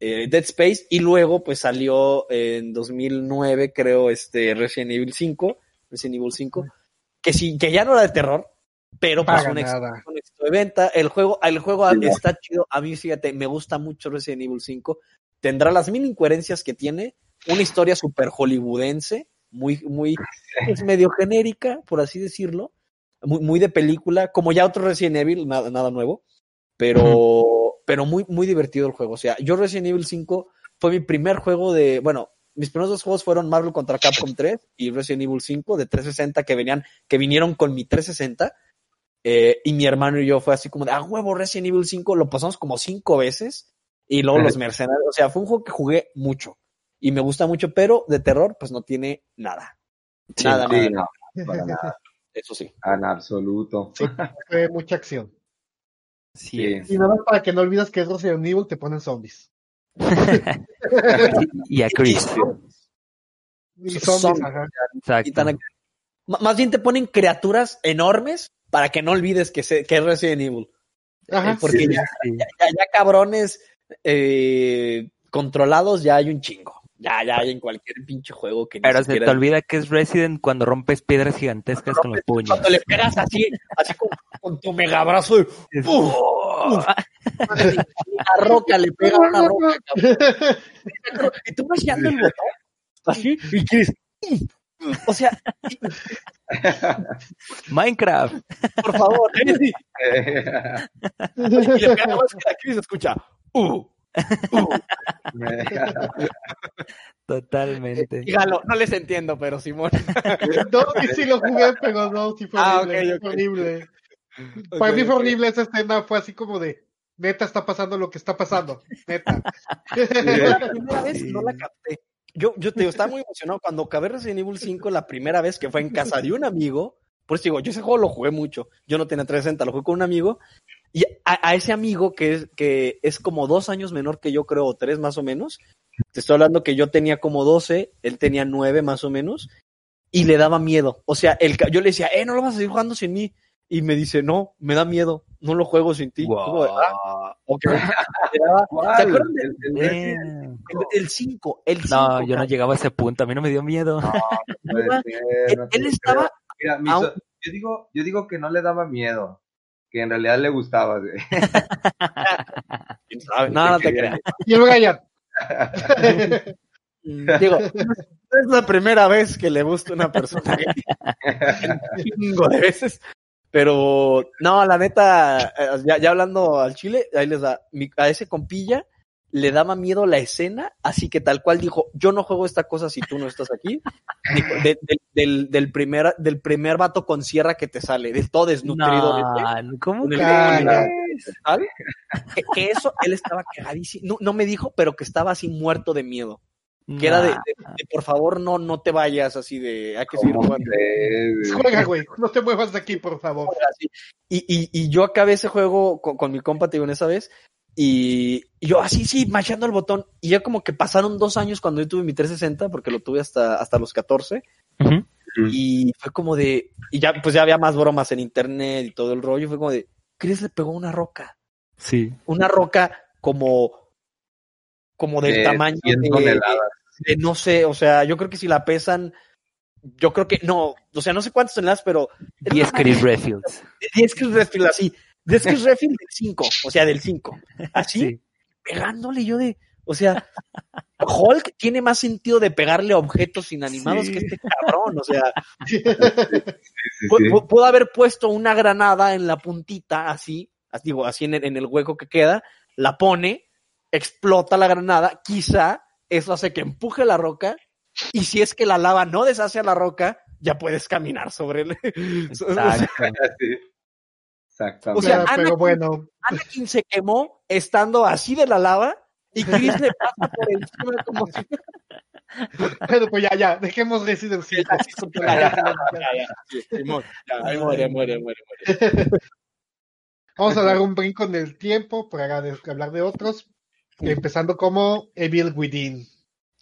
eh, Dead Space y luego pues salió en 2009 creo este Resident Evil 5, Resident Evil 5, que sí, que ya no era de terror, pero pues Para un éxito, un éxito de venta. El juego, el juego Sí. está chido. A mí, fíjate, me gusta mucho Resident Evil 5. Tendrá las mil incoherencias que tiene, una historia súper hollywoodense, muy, muy, es medio genérica, por así decirlo, muy, muy de película, como ya otro Resident Evil, nada, nada nuevo, pero, pero muy, muy divertido el juego. O sea, yo Resident Evil 5 fue mi primer juego de, bueno, mis primeros dos juegos fueron Marvel contra Capcom 3 y Resident Evil 5 de 360 que venían, que vinieron con mi 360. Eh, y mi hermano y yo fue así como de, ah, huevo, Resident Evil 5, lo pasamos como cinco veces. Y luego los mercenarios, o sea, fue un juego que jugué mucho. Y me gusta mucho, pero de terror, pues no tiene nada. Sí, nada, Sí, nada. no, para nada. Eso sí. En absoluto. Sí, fue mucha acción. Sí. Sí. Y nada más para que no olvides que es Resident Evil, te ponen zombies. y a Chris. Y zombies, ajá. Y Exacto. tan- M- más bien te ponen criaturas enormes para que no olvides que, se- que es Resident Evil. Ajá. Eh, porque sí, ya, Sí. ya, ya cabrones eh, controlados ya hay un chingo. Ya, ya hay en cualquier pinche juego que Pero se siquiera- te olvida que es Resident cuando rompes piedras gigantescas con los puños. Cuando le pegas así, así con, con tu megabrazo y Es- ¡pum! una roca le pega a una roca. cabrón. Y tú vas guiando el botón así y quieres. O sea, Minecraft. por favor, y le pega más que aquí se escucha. Uh, Totalmente. Dígalo, no les entiendo, pero Simón. No, sí lo jugué, pero no, sí fue Ah, horrible. Para mí fue horrible esa escena, fue así como de, neta está pasando lo que está pasando, neta. la primera vez no la capté. Yo, yo te digo, estaba muy emocionado cuando acabé Resident Evil 5 la primera vez que fue en casa de un amigo. Por eso digo, yo ese juego lo jugué mucho. Yo no tenía 360, lo jugué con un amigo. Y a, a ese amigo que es, que es como dos años menor que yo, creo, o tres más o menos. Te estoy hablando que yo tenía como 12, él tenía 9 más o menos. Y le daba miedo. O sea, el, ca- yo le decía, eh, no lo vas a seguir jugando sin mí. Y me dice, no, me da miedo, no lo juego sin ti. Wow. "Ah, ok". Le daba- ¿Se acuerdan del El- el Resident Damn. el 5? El 5. No, yo no llegaba a ese punto, a mí no me dio miedo. no puede ser, Él, no él estaba. Mira, mi Au. so- yo, digo, yo digo que no le daba miedo, que en realidad le gustaba. güey. ¿Quién sabe? No, no te creas. Y el Brian, Digo, no es la primera vez que le gusta una persona. Un chingo de veces. Pero, no, la neta, eh, ya, ya hablando al chile, ahí les da. mi- a ese compilla le daba miedo la escena, así que tal cual dijo: Yo no juego esta cosa si tú no estás aquí. De- de- del, del, primer, del primer vato con sierra que te sale, del todo desnutrido. No, ¿cómo el- Cara. ¿sabes? Que, que eso, él estaba cagadísimo. No, no me dijo, pero que estaba así muerto de miedo. Que era de, de- de, por favor, no, no te vayas así de, hay que seguir ¿Cómo jugando. juega, güey, no te muevas de aquí, por favor. Y, y, y yo acabé ese juego con, con mi compa, te digo, en esa vez, y, yo así, sí, machando el botón, y ya como que pasaron dos años cuando yo tuve mi 360, porque lo tuve hasta, hasta los 14, Ujú. y fue como de, y ya, pues ya había más bromas en internet y todo el rollo, fue como de, Chris le pegó una roca, Sí. una roca como, como del De tamaño 100 de, no sé, o sea, yo creo que si la pesan, yo creo que, no, o sea, no sé cuántas toneladas, pero... 10 Chris Redfields. 10 Chris Redfield así, 10 Chris Redfield del 5, o sea, del 5. Así, Sí. pegándole yo de, o sea, Hulk tiene más sentido de pegarle a objetos inanimados Sí. que este cabrón, o sea, Sí, pu- sí. pu- pudo haber puesto una granada en la puntita, así, así, digo, así en el, en el hueco que queda, la pone, explota la granada, quizá eso hace que empuje la roca, y si es que la lava no deshace a la roca, ya puedes caminar sobre él. Exacto. Exactamente. O sea, Pero, bueno, Anakin se quemó estando así de la lava y Chris le pasa por encima como si pero pues ya, ya, dejemos Resident Evil. muere, muere, muere, muere. Vamos a dar un brinco en el tiempo para hablar de otros, empezando como Evil Within.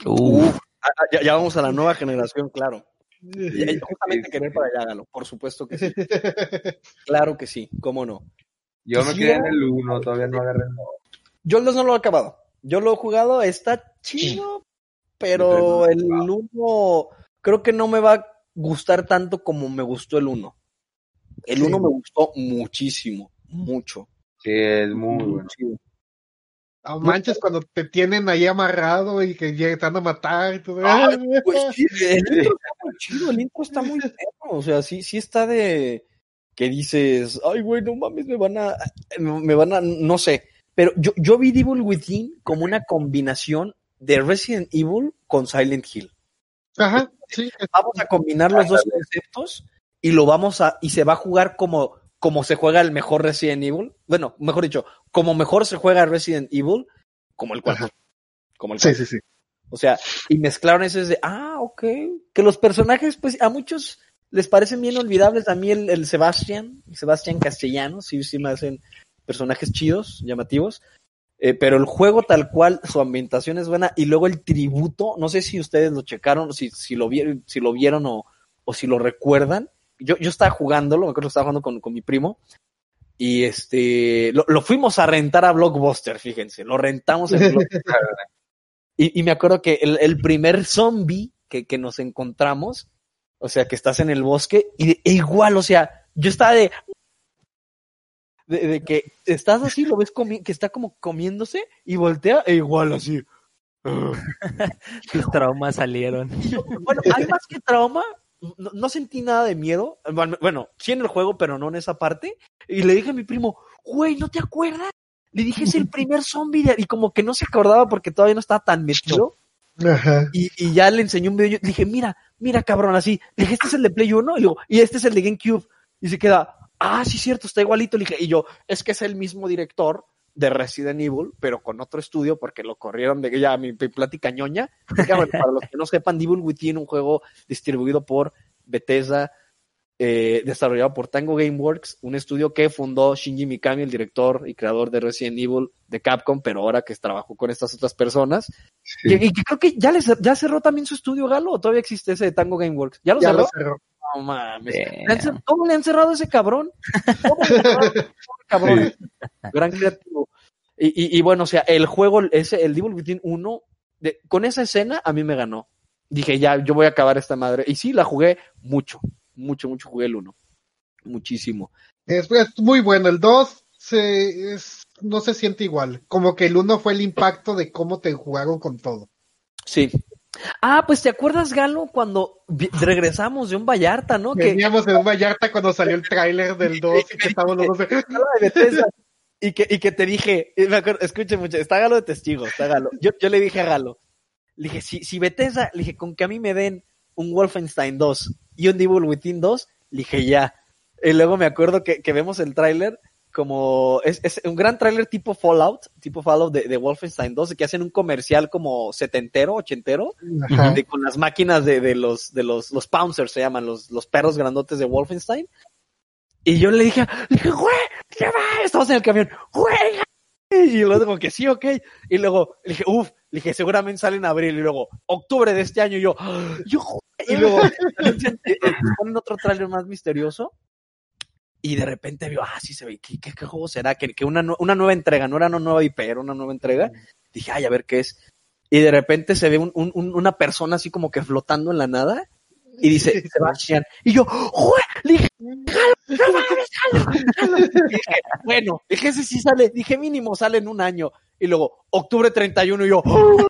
Uf, Ah, ah, Ya, ya vamos a la nueva generación, claro. Ya, justamente querer para allá, Galo. Por supuesto que sí. Claro que sí, cómo no. Yo me Sí, quedé en el 1, todavía no agarré el 2. Yo el 2 no lo he acabado. Yo lo he jugado, está chido, pero el 1 creo que no me va a gustar tanto como me gustó el 1. El Sí. 1 me gustó muchísimo, mucho. Sí, es muy bueno. chido. No manches cuando te tienen ahí amarrado y que te van a matar y todo. Ay, Pues sí, el intro está muy chido, el intro está muy perro, o sea, sí, sí está de que dices, ay, güey, no mames, me van a, me van a, no sé, pero yo, yo vi Evil Within como una combinación de Resident Evil con Silent Hill. Ajá, sí. Vamos a combinar los dos conceptos y lo vamos a, y se va a jugar como, como se juega el mejor Resident Evil, bueno, mejor dicho, como mejor se juega Resident Evil, como el 4. Como el Sí, 4. sí, sí. O sea, y mezclaron ese de, ah, ok. Que los personajes, pues, a muchos les parecen bien olvidables. A mí el, el Sebastián, Sebastián Castellano, sí, sí me hacen personajes chidos, llamativos. Eh, pero el juego tal cual, su ambientación es buena. Y luego el tributo, no sé si ustedes lo checaron, si, si lo vieron, si lo vieron o, o si lo recuerdan. Yo, yo estaba jugándolo, me acuerdo que estaba jugando con, con mi primo. Y este, lo, lo fuimos a rentar a Blockbuster, fíjense, lo rentamos en Blockbuster. Y, y me acuerdo que el, el primer zombie que, que nos encontramos, o sea, que estás en el bosque, y de- e igual, o sea, yo estaba de, de, de que estás así, lo ves comi- que está como comiéndose, y voltea, e igual así. tus traumas salieron. Bueno, hay más que trauma, no, no sentí nada de miedo, bueno, sí en el juego, pero no en esa parte, y le dije a mi primo, güey, ¿no te acuerdas? Le dije, es el primer zombie. de-". Y como que no se acordaba porque todavía no estaba tan metido. Ajá. Y, y ya le enseñó un video. Yo dije, mira, mira, cabrón, así. Le dije, este es el de Play 1. Y, digo, y este es el de GameCube. Y se queda, ah, sí, cierto, está igualito. Le dije, y yo, es que es el mismo director de Resident Evil, pero con otro estudio, porque lo corrieron de ya mi, plática ñoña. Para los que no sepan, Evil Within, un juego distribuido por Bethesda, eh, desarrollado por Tango Gameworks, un estudio que fundó Shinji Mikami, el director y creador de Resident Evil de Capcom, pero ahora que trabajó con estas otras personas. Y, y que creo que ya, les, ya cerró también su estudio Galo, o todavía existe ese de Tango Gameworks. ¿Ya lo Ya cerró? lo cerró. No mames. Damn. Le han cer- ¿Cómo le han cerrado a ese cabrón? ¿Cómo le han cerrado a ese cabrón? Gran creativo. Y, y, y bueno, o sea, el juego, ese, el Devil Within 1, de- con esa escena a mí me ganó. Dije, ya, yo voy a acabar esta madre. Y sí, la jugué mucho, mucho, mucho jugué el 1. Muchísimo. Es, es muy bueno. El 2 se, es, no se siente igual. Como que el 1 fue el impacto de cómo te jugaron con todo. Sí. Ah, pues te acuerdas, Galo, cuando regresamos de un Vallarta, ¿no? Que, Veníamos en un Vallarta cuando salió el tráiler del 2 y que estábamos los dos de- de. Y que, y que te dije, me acuerdo, escuche mucho, está Galo de testigo, está Galo. Yo, yo le dije a Galo, le dije, si, si Bethesda, le dije, con que a mí me den un Wolfenstein 2 y un Devil Within 2, le dije, ya. Y luego me acuerdo que, que vemos el tráiler como, es, es un gran tráiler tipo Fallout, tipo Fallout de, de Wolfenstein 2, que hacen un comercial como setentero, ochentero, de- con las máquinas de, de los, de los, los pouncers se llaman, los, los perros grandotes de Wolfenstein. Y yo le dije, le dije, güey, ¿qué va? Estamos en el camión, juega. Y luego que sí, ok. Y luego le dije, uff, le dije, seguramente sale en abril. Y luego, octubre de este año. Y yo, yo, "Joder". Y luego eh, ponen otro tráiler más misterioso. Y de repente vio, ah, sí se ve, ¿qué, qué, qué juego será? Que, que una, una nueva entrega, no era una nueva IP, era una nueva entrega. Dije, ay, a ver qué es. Y de repente se ve un- un- un- una persona así como que flotando en la nada. Y dice, Sebastián. Y yo, dije, bueno, dije, ese sí sale. Dije, mínimo sale en un año. Y luego, octubre 31, y yo, ¡Oh!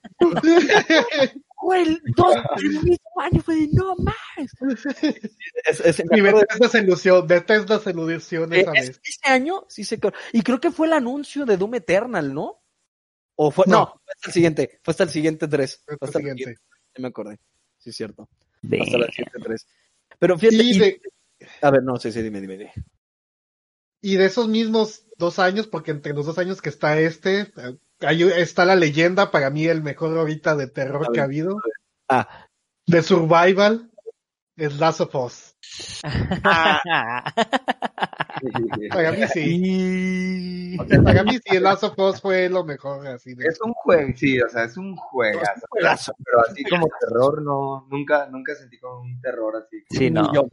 Güey, el mismo año fue de no mames. Es- es- me Y Bethesda se lució, Bethesda se eh, esa es- vez. ese año sí se y creo que fue el anuncio de Doom Eternal, ¿no? O fue no, No. fue hasta el siguiente, fue hasta el siguiente 3. Fue hasta el siguiente. siguiente, sí me acordé. Sí es cierto. Hasta el siguiente 3. Pero fíjate, Y a ver, no, sí, sí, dime, dime, dime. y de esos mismos dos años, porque entre los dos años que está este, eh, ahí está la leyenda, para mí el mejor ahorita de terror que ha habido, Ah, de survival, es Last of Us. Para mí sí. Y- O sea, para mí sí, el Last of Us fue lo mejor, así de... Es un juego, sí, o sea, es un juegazo. juegazo. Pero así como terror, no, nunca, nunca sentí como un terror así. Sí, no. Ni yo,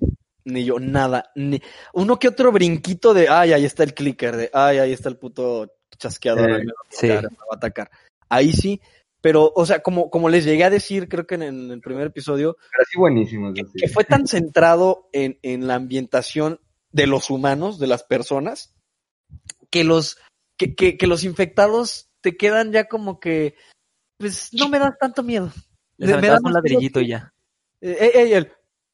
ni yo, nada. Ni... Uno que otro brinquito de, ay, ahí está el clicker, de, ay, ahí está el puto chasqueador, Eh, ahí me va a sí. atacar, me va a atacar. Ahí sí, pero, o sea, como, como les llegué a decir, creo que en el, en el primer episodio, que, fue tan centrado en, en la ambientación de los humanos, de las personas, que los, que, que, que los infectados te quedan ya como que, pues, no me dan tanto miedo. Les Me- dan un miedo ladrillito y ya. eh, eh, eh, el-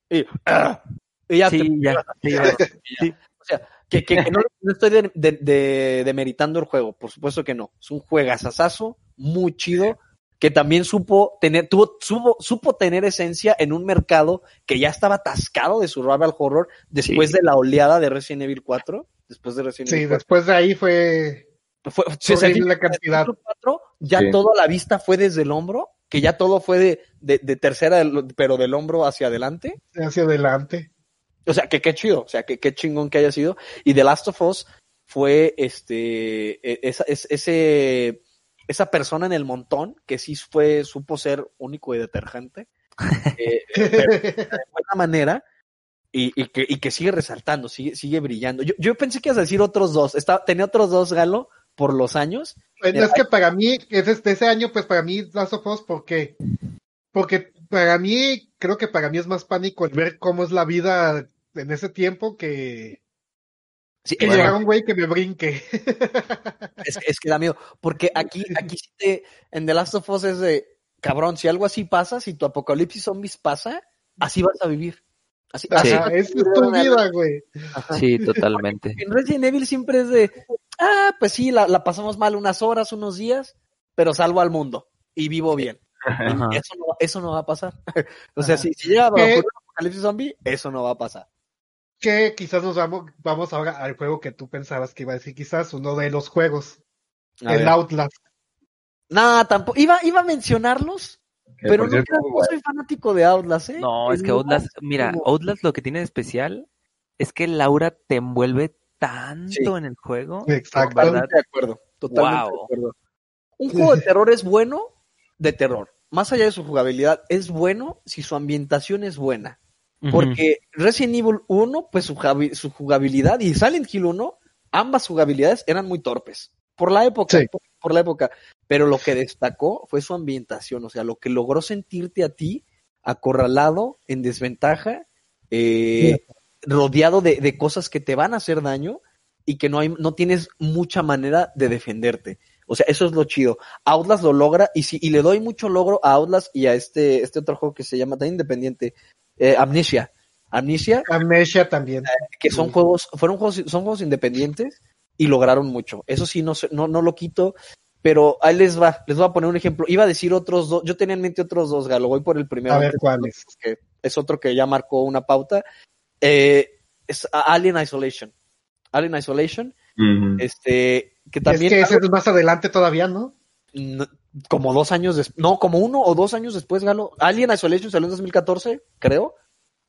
y, ah, y ya Sí, te- ya. Sí, ya. Sí. O sea, que, que, que no, no estoy de, de- de- demeritando el juego, por supuesto que no. Es un juegazazazo, muy chido, que también supo tener, tuvo, supo, supo tener esencia en un mercado que ya estaba atascado de survival horror después Sí. de la oleada de Resident Evil 4. Después de Resident Sí, Evil 4. después de ahí fue Fue, la cantidad. 4, ya Sí. toda la vista fue desde el hombro, que ya todo fue de, de, de tercera, pero del hombro hacia adelante. hacia adelante. O sea, que qué chido, o sea, que qué chingón que haya sido. Y The Last of Us fue este e- esa, es- ese esa persona en el montón que sí fue, supo ser único y detergente. eh, pero de buena manera. Y, y que, y que sigue resaltando, sigue, sigue brillando. Yo, yo pensé que ibas a decir otros dos. Estaba, tenía otros dos, Galo, por los años. Pues, es que para mí, es este, ese año, pues para mí, Last of Us, porque, porque para mí, creo que para mí es más pánico el ver cómo es la vida en ese tiempo que, Sí, que a un güey que me brinque. Es, es que da miedo. Porque aquí, aquí sí te, en The Last of Us es de, cabrón, si algo así pasa, si tu apocalipsis zombies pasa, así vas a vivir. Así, así Ajá, vas a es tu vida, güey. Sí, totalmente. En Resident Evil siempre es de, ah, pues sí, la, la pasamos mal unas horas, unos días, pero salvo al mundo y vivo bien. Eso no, eso no va a pasar. o sea, Ajá. si, si llega a un apocalipsis zombie, eso no va a pasar. Que quizás nos vamos, vamos ahora al juego que tú pensabas que iba a decir, quizás uno de los juegos, A el ver. Outlast. Nah, tampoco. Iba, iba a mencionarlos, Que, pero no, cierto, soy fanático de Outlast, ¿eh? No, es que Outlast, más mira, como- Outlast lo que tiene de especial es que Laura te envuelve tanto Sí. en el juego. Exacto. ¿verdad? Totalmente de acuerdo. Totalmente Wow. de acuerdo. Un juego de terror es bueno de terror. Más allá de su jugabilidad, es bueno si su ambientación es buena. Porque Resident Evil 1, pues su, jugabilidad y Silent Hill 1, ambas jugabilidades eran muy torpes. Por la época, Sí. por, por la época. Pero lo que destacó fue su ambientación, o sea, lo que logró sentirte a ti acorralado, en desventaja, eh, rodeado de, de cosas que te van a hacer daño y que no, hay, no tienes mucha manera de defenderte. O sea, eso es lo chido. Outlast lo logra y, si, y le doy mucho logro a Outlast y a este, este otro juego que se llama tan independiente, eh, Amnesia. Amnesia, Amnesia también. que son Sí. juegos, fueron juegos, son juegos independientes y lograron mucho. Eso sí, no, sé- no, no lo quito, pero ahí les va, les voy a poner un ejemplo. Iba a decir otros dos, yo tenía en mente otros dos, Galo, voy por el primero. A ver cuáles. que es otro que ya marcó una pauta. Eh, es Alien Isolation. Alien Isolation, Ujú. este, que Es también que ese es más adelante todavía, ¿no? No- como dos años después, no, como uno o dos años después, Galo. Alien Isolation salió en 2014, creo.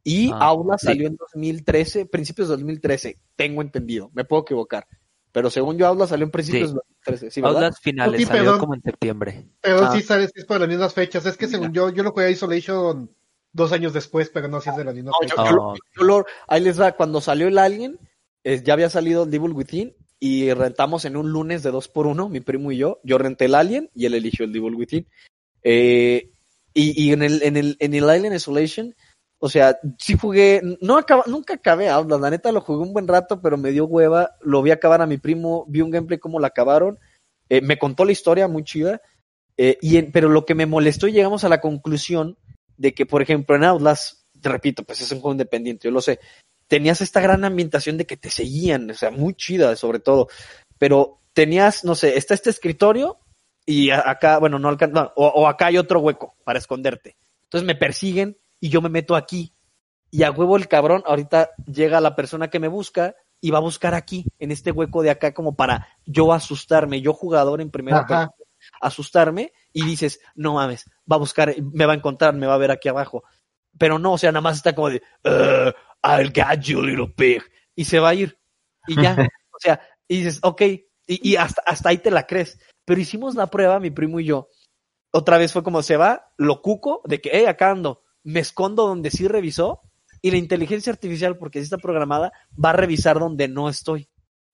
Y Ah, Aula sí. salió en 2013, principios de 2013, tengo entendido, me puedo equivocar. Pero según yo, Aula salió en principios Sí. de 2013, ¿sí? Outlast finales, Sí, salió perdón. como en septiembre. Pero Ah. sí sabes que es por las mismas fechas. Es que según yo, yo lo jugué a Isolation dos años después, pero no si es de las mismas No, yo, fechas. yo Oh. yo lo- ahí les va, cuando salió el Alien, eh, ya había salido el Devil Within y rentamos en un lunes de dos por uno, mi primo y yo. Yo renté el Alien y él eligió el Devil Within. Eh, y, y en el, en el, en el Alien Isolation, o sea, sí jugué, no acaba, nunca acabé Outlast, la neta lo jugué un buen rato, pero me dio hueva, lo vi acabar a mi primo, vi un gameplay cómo la acabaron, eh, me contó la historia muy chida, eh, y en- pero lo que me molestó y llegamos a la conclusión de que, por ejemplo, en Outlast, te repito, pues es un juego independiente, yo lo sé, tenías esta gran ambientación de que te seguían, o sea, muy chida sobre todo, pero tenías, no sé, está este escritorio y acá, bueno, no alcanza, o, o acá hay otro hueco para esconderte. Entonces me persiguen y yo me meto aquí. Y a huevo el cabrón, ahorita llega la persona que me busca y va a buscar aquí, en este hueco de acá, como para yo asustarme, yo jugador en primera persona, asustarme y dices, no mames, va a buscar, me va a encontrar, me va a ver aquí abajo. Pero no, o sea, nada más está como de, "Uh, I'll get you, little pig. Y se va a ir. Y ya, o sea, y dices, ok, y, y hasta, hasta ahí te la crees. Pero hicimos la prueba, mi primo y yo. Otra vez fue como se va, lo cuco, de que, hey, acá ando. Me escondo donde sí revisó. Y la inteligencia artificial, porque sí está programada, va a revisar donde no estoy.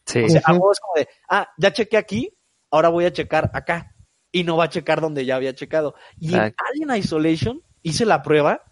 Sí. O sea, a Ujú. huevo es como de, ah, ya chequé aquí, ahora voy a checar acá. Y no va a checar donde ya había checado. Y en. Alien Isolation hice la prueba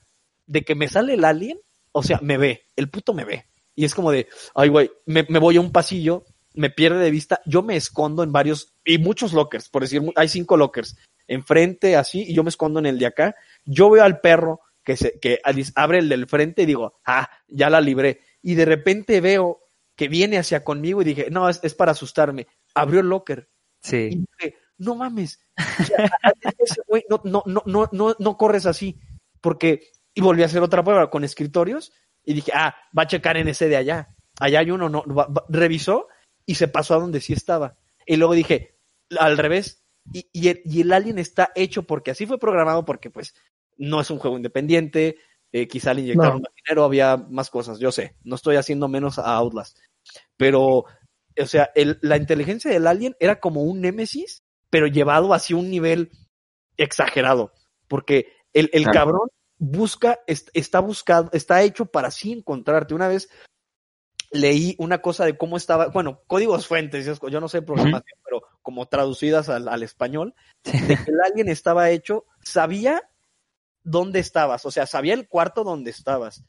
de que me sale el alien, o sea, me ve, el puto me ve. Y es como de, ay, güey, me, me voy a un pasillo, me pierde de vista, yo me escondo en varios, y muchos lockers, por decir, hay cinco lockers, enfrente así, y yo me escondo en el de acá. Yo veo al perro que se, que abre el del frente y digo, ah, ya la libré. Y de repente veo que viene hacia conmigo y dije, no, es, es para asustarme. Abrió el locker y Sí. dije, no mames, o sea, ese güey, no, no, no, no, no, no corres así, porque, y volví a hacer otra prueba con escritorios, y dije, ah, va a checar en ese de allá, allá hay uno, no, va- va- revisó, y se pasó a donde sí estaba, y luego dije, al revés, y, y el, y el alien está hecho porque así fue programado, porque pues, no es un juego independiente, eh, quizá le inyectaron No. más dinero, había más cosas, yo sé, no estoy haciendo menos a Outlast, pero o sea, el- la inteligencia del alien era como un némesis, pero llevado hacia un nivel exagerado. Porque el, el Ah. cabrón busca, est- está buscado, está hecho para así encontrarte. Una vez leí una cosa de cómo estaba, bueno, códigos fuentes, yo no sé programación, pero como traducidas al, al español, de que el alien estaba hecho, sabía dónde estabas, o sea, sabía el cuarto donde estabas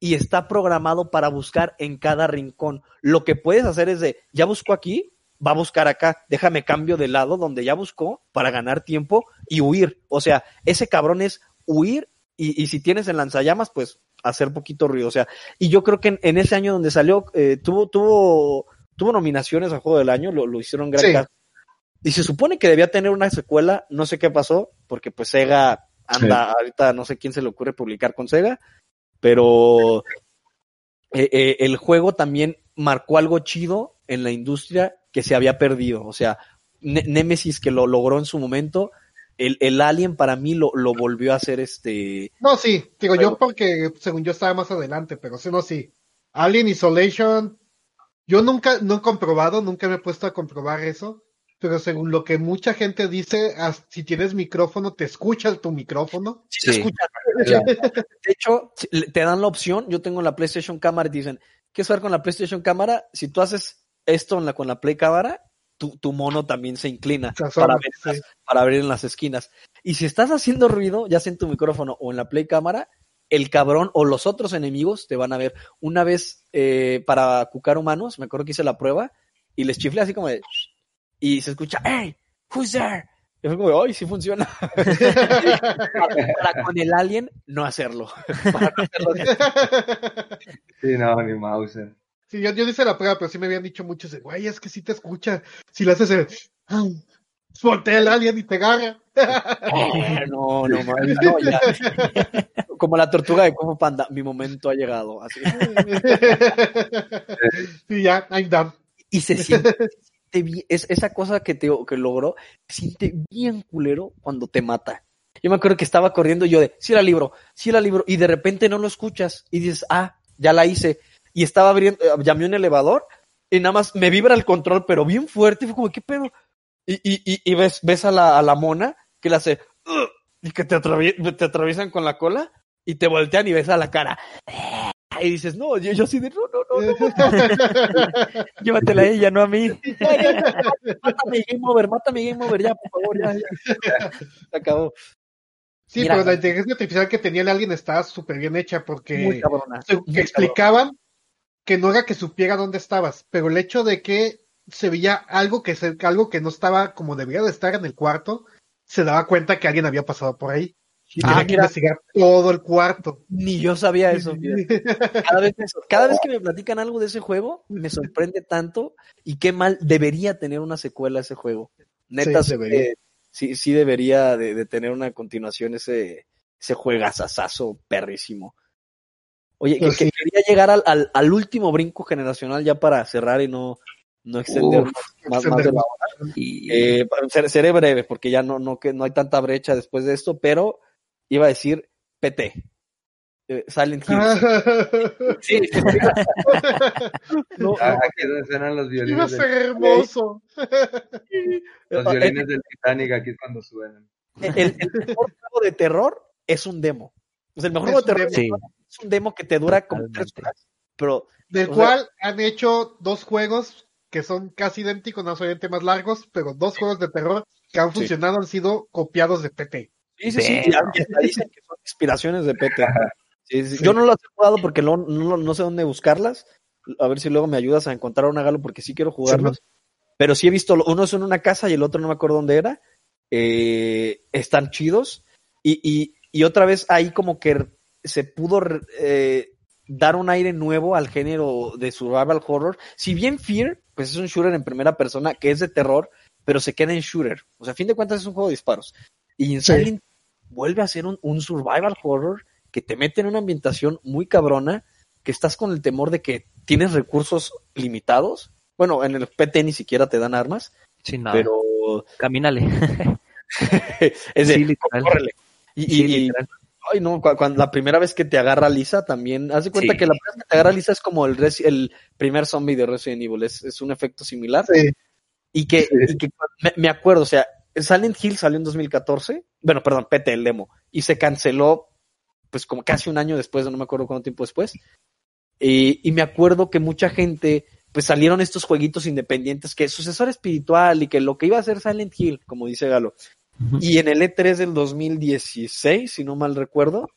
y está programado para buscar en cada rincón. Lo que puedes hacer es de, ya busco aquí, va a buscar acá, déjame cambio de lado donde ya buscó para ganar tiempo y huir. O sea, ese cabrón es huir y, y si tienes el lanzallamas, pues hacer poquito ruido. O sea, y yo creo que en, en ese año donde salió, eh, tuvo, tuvo tuvo nominaciones a Juego del Año, lo, lo hicieron gran Sí. caso. Y se supone que debía tener una secuela, no sé qué pasó, porque pues Sega anda, ahorita no sé quién se le ocurre publicar con Sega, pero eh, eh, el juego también marcó algo chido en la industria que se había perdido. O sea, Ne- Nemesis que lo logró en su momento, el, el Alien para mí lo, lo volvió a hacer este... No, sí, digo yo porque según yo estaba más adelante, pero sí, no, sí. Alien Isolation, yo nunca, no he comprobado, nunca me he puesto a comprobar eso, pero según lo que mucha gente dice, si tienes micrófono, te escuchas tu micrófono. Sí, se Sí. escucha. De hecho, te dan la opción, yo tengo la PlayStation cámara y dicen, ¿qué hacer con la PlayStation cámara? Si tú haces esto en la, con la Play cámara, tu, tu mono también se inclina para, ver sí. las- para abrir en las esquinas. Y si estás haciendo ruido, ya sea en tu micrófono o en la Play cámara, el cabrón o los otros enemigos te van a ver. Una vez eh, para cucar humanos, me acuerdo que hice la prueba y les chiflé así como de... Y se escucha, ¡Hey! Who's there? Y fue como, ¡ay, sí funciona! para con el alien no hacerlo. Para no hacerlo. Sí, no, ni Mauser. Sí, yo, yo hice la prueba, pero sí me habían dicho muchos, de, güey, es que sí te escucha. Si le haces el... Voltea el alien y te agarra. no, no, mames, no, ya. Como la tortuga de Como Panda, mi momento ha llegado. Así. sí, ya, I'm done. Y se siente, se siente es, esa cosa que te que logró, se siente bien culero cuando te mata. Yo me acuerdo que estaba corriendo y yo de, sí la libro, sí la libro, y de repente no lo escuchas y dices, ah, ya la hice. Y estaba abriendo, eh, llamé un elevador y nada más me vibra el control, pero bien fuerte, y fue como, ¿qué pedo? Y, y, y, y ves, ves a la, a la mona que le hace, y que te, te atraviesan con la cola y te voltean y ves a la cara. Y dices, no, yo, yo así de, no, no, no, no, Llévatela a ella, no a mí. mátame Game Over, mátame Game Over, ya, por favor, ya, ya. Se acabó. Sí, Mira. pero la inteligencia artificial que tenía el alien estaba súper bien hecha porque Muy cabrona. se- muy que explicaban que no era que supiera dónde estabas, pero el hecho de que se veía algo que se, algo que no estaba como debería de estar en el cuarto, se daba cuenta que alguien había pasado por ahí. Y Ah, tenía que investigar todo el cuarto. Ni yo sabía eso. Cada vez, cada vez que me platican algo de ese juego, me sorprende tanto y qué mal debería tener una secuela ese juego. Neta, Sí, sí, debería. eh, sí, sí debería de, de tener una continuación ese, ese juegazazazo perrísimo. Oye, que, Pues que sí. quería llegar al, al, al último brinco generacional ya para cerrar y no, no extendernos más, más de la hora. Y Eh, ser- seré breve porque ya no, no, que no hay tanta brecha después de esto, pero iba a decir PT. Eh, Silent Hill. Sí, sí, sí. No, Ah, no, Aquí suenan los Iba a violines. ser Del, hermoso. los eh, violines del Titanic, aquí es cuando suenan. el, el mejor juego de terror es un demo. O sea, el mejor Es juego de un terror demo. es un demo que te dura como tres horas. Pero Del sea- cual han hecho dos juegos que son casi idénticos, no solamente más largos, pero dos juegos de terror que han Sí. funcionado han sido copiados de PT. sí, sí, sí, dicen que son inspiraciones de PT. Sí, sí. Yo no las he jugado porque no, no, no sé dónde buscarlas. A ver si luego me ayudas a encontrar un Galo porque sí quiero jugarlos. Pero sí he visto, uno es en una casa y el otro no me acuerdo dónde era. Eh, están chidos. Y, y, y otra vez ahí como que se pudo eh, dar un aire nuevo al género de survival horror. Si bien Fear, pues es un shooter en primera persona que es de terror, pero se queda en shooter. O sea, a fin de cuentas es un juego de disparos. Y en Sí. Silent vuelve a ser un, un survival horror que te mete en una ambientación muy cabrona, que estás con el temor de que tienes recursos limitados. Bueno, en el PT ni siquiera te dan armas, sin nada. pero Camínale. es de, Sí, literal. córrele. Y, Sí, y- literal. Ay no, cu- cuando, la primera vez que te agarra Lisa también, haz de cuenta Sí. que la primera vez que te agarra Lisa es como el, primer zombie de Resident Evil, es, es un efecto similar. Sí. Y que, Sí. y que me, me acuerdo, o sea, Silent Hill salió en 2014, bueno, perdón, PT, el demo, y se canceló, pues como casi un año después, no me acuerdo cuánto tiempo después. Y, y me acuerdo que mucha gente, pues salieron estos jueguitos independientes, que sucesor espiritual y que lo que iba a ser Silent Hill, como dice Galo. Y en el E3 del 2016, si no mal recuerdo,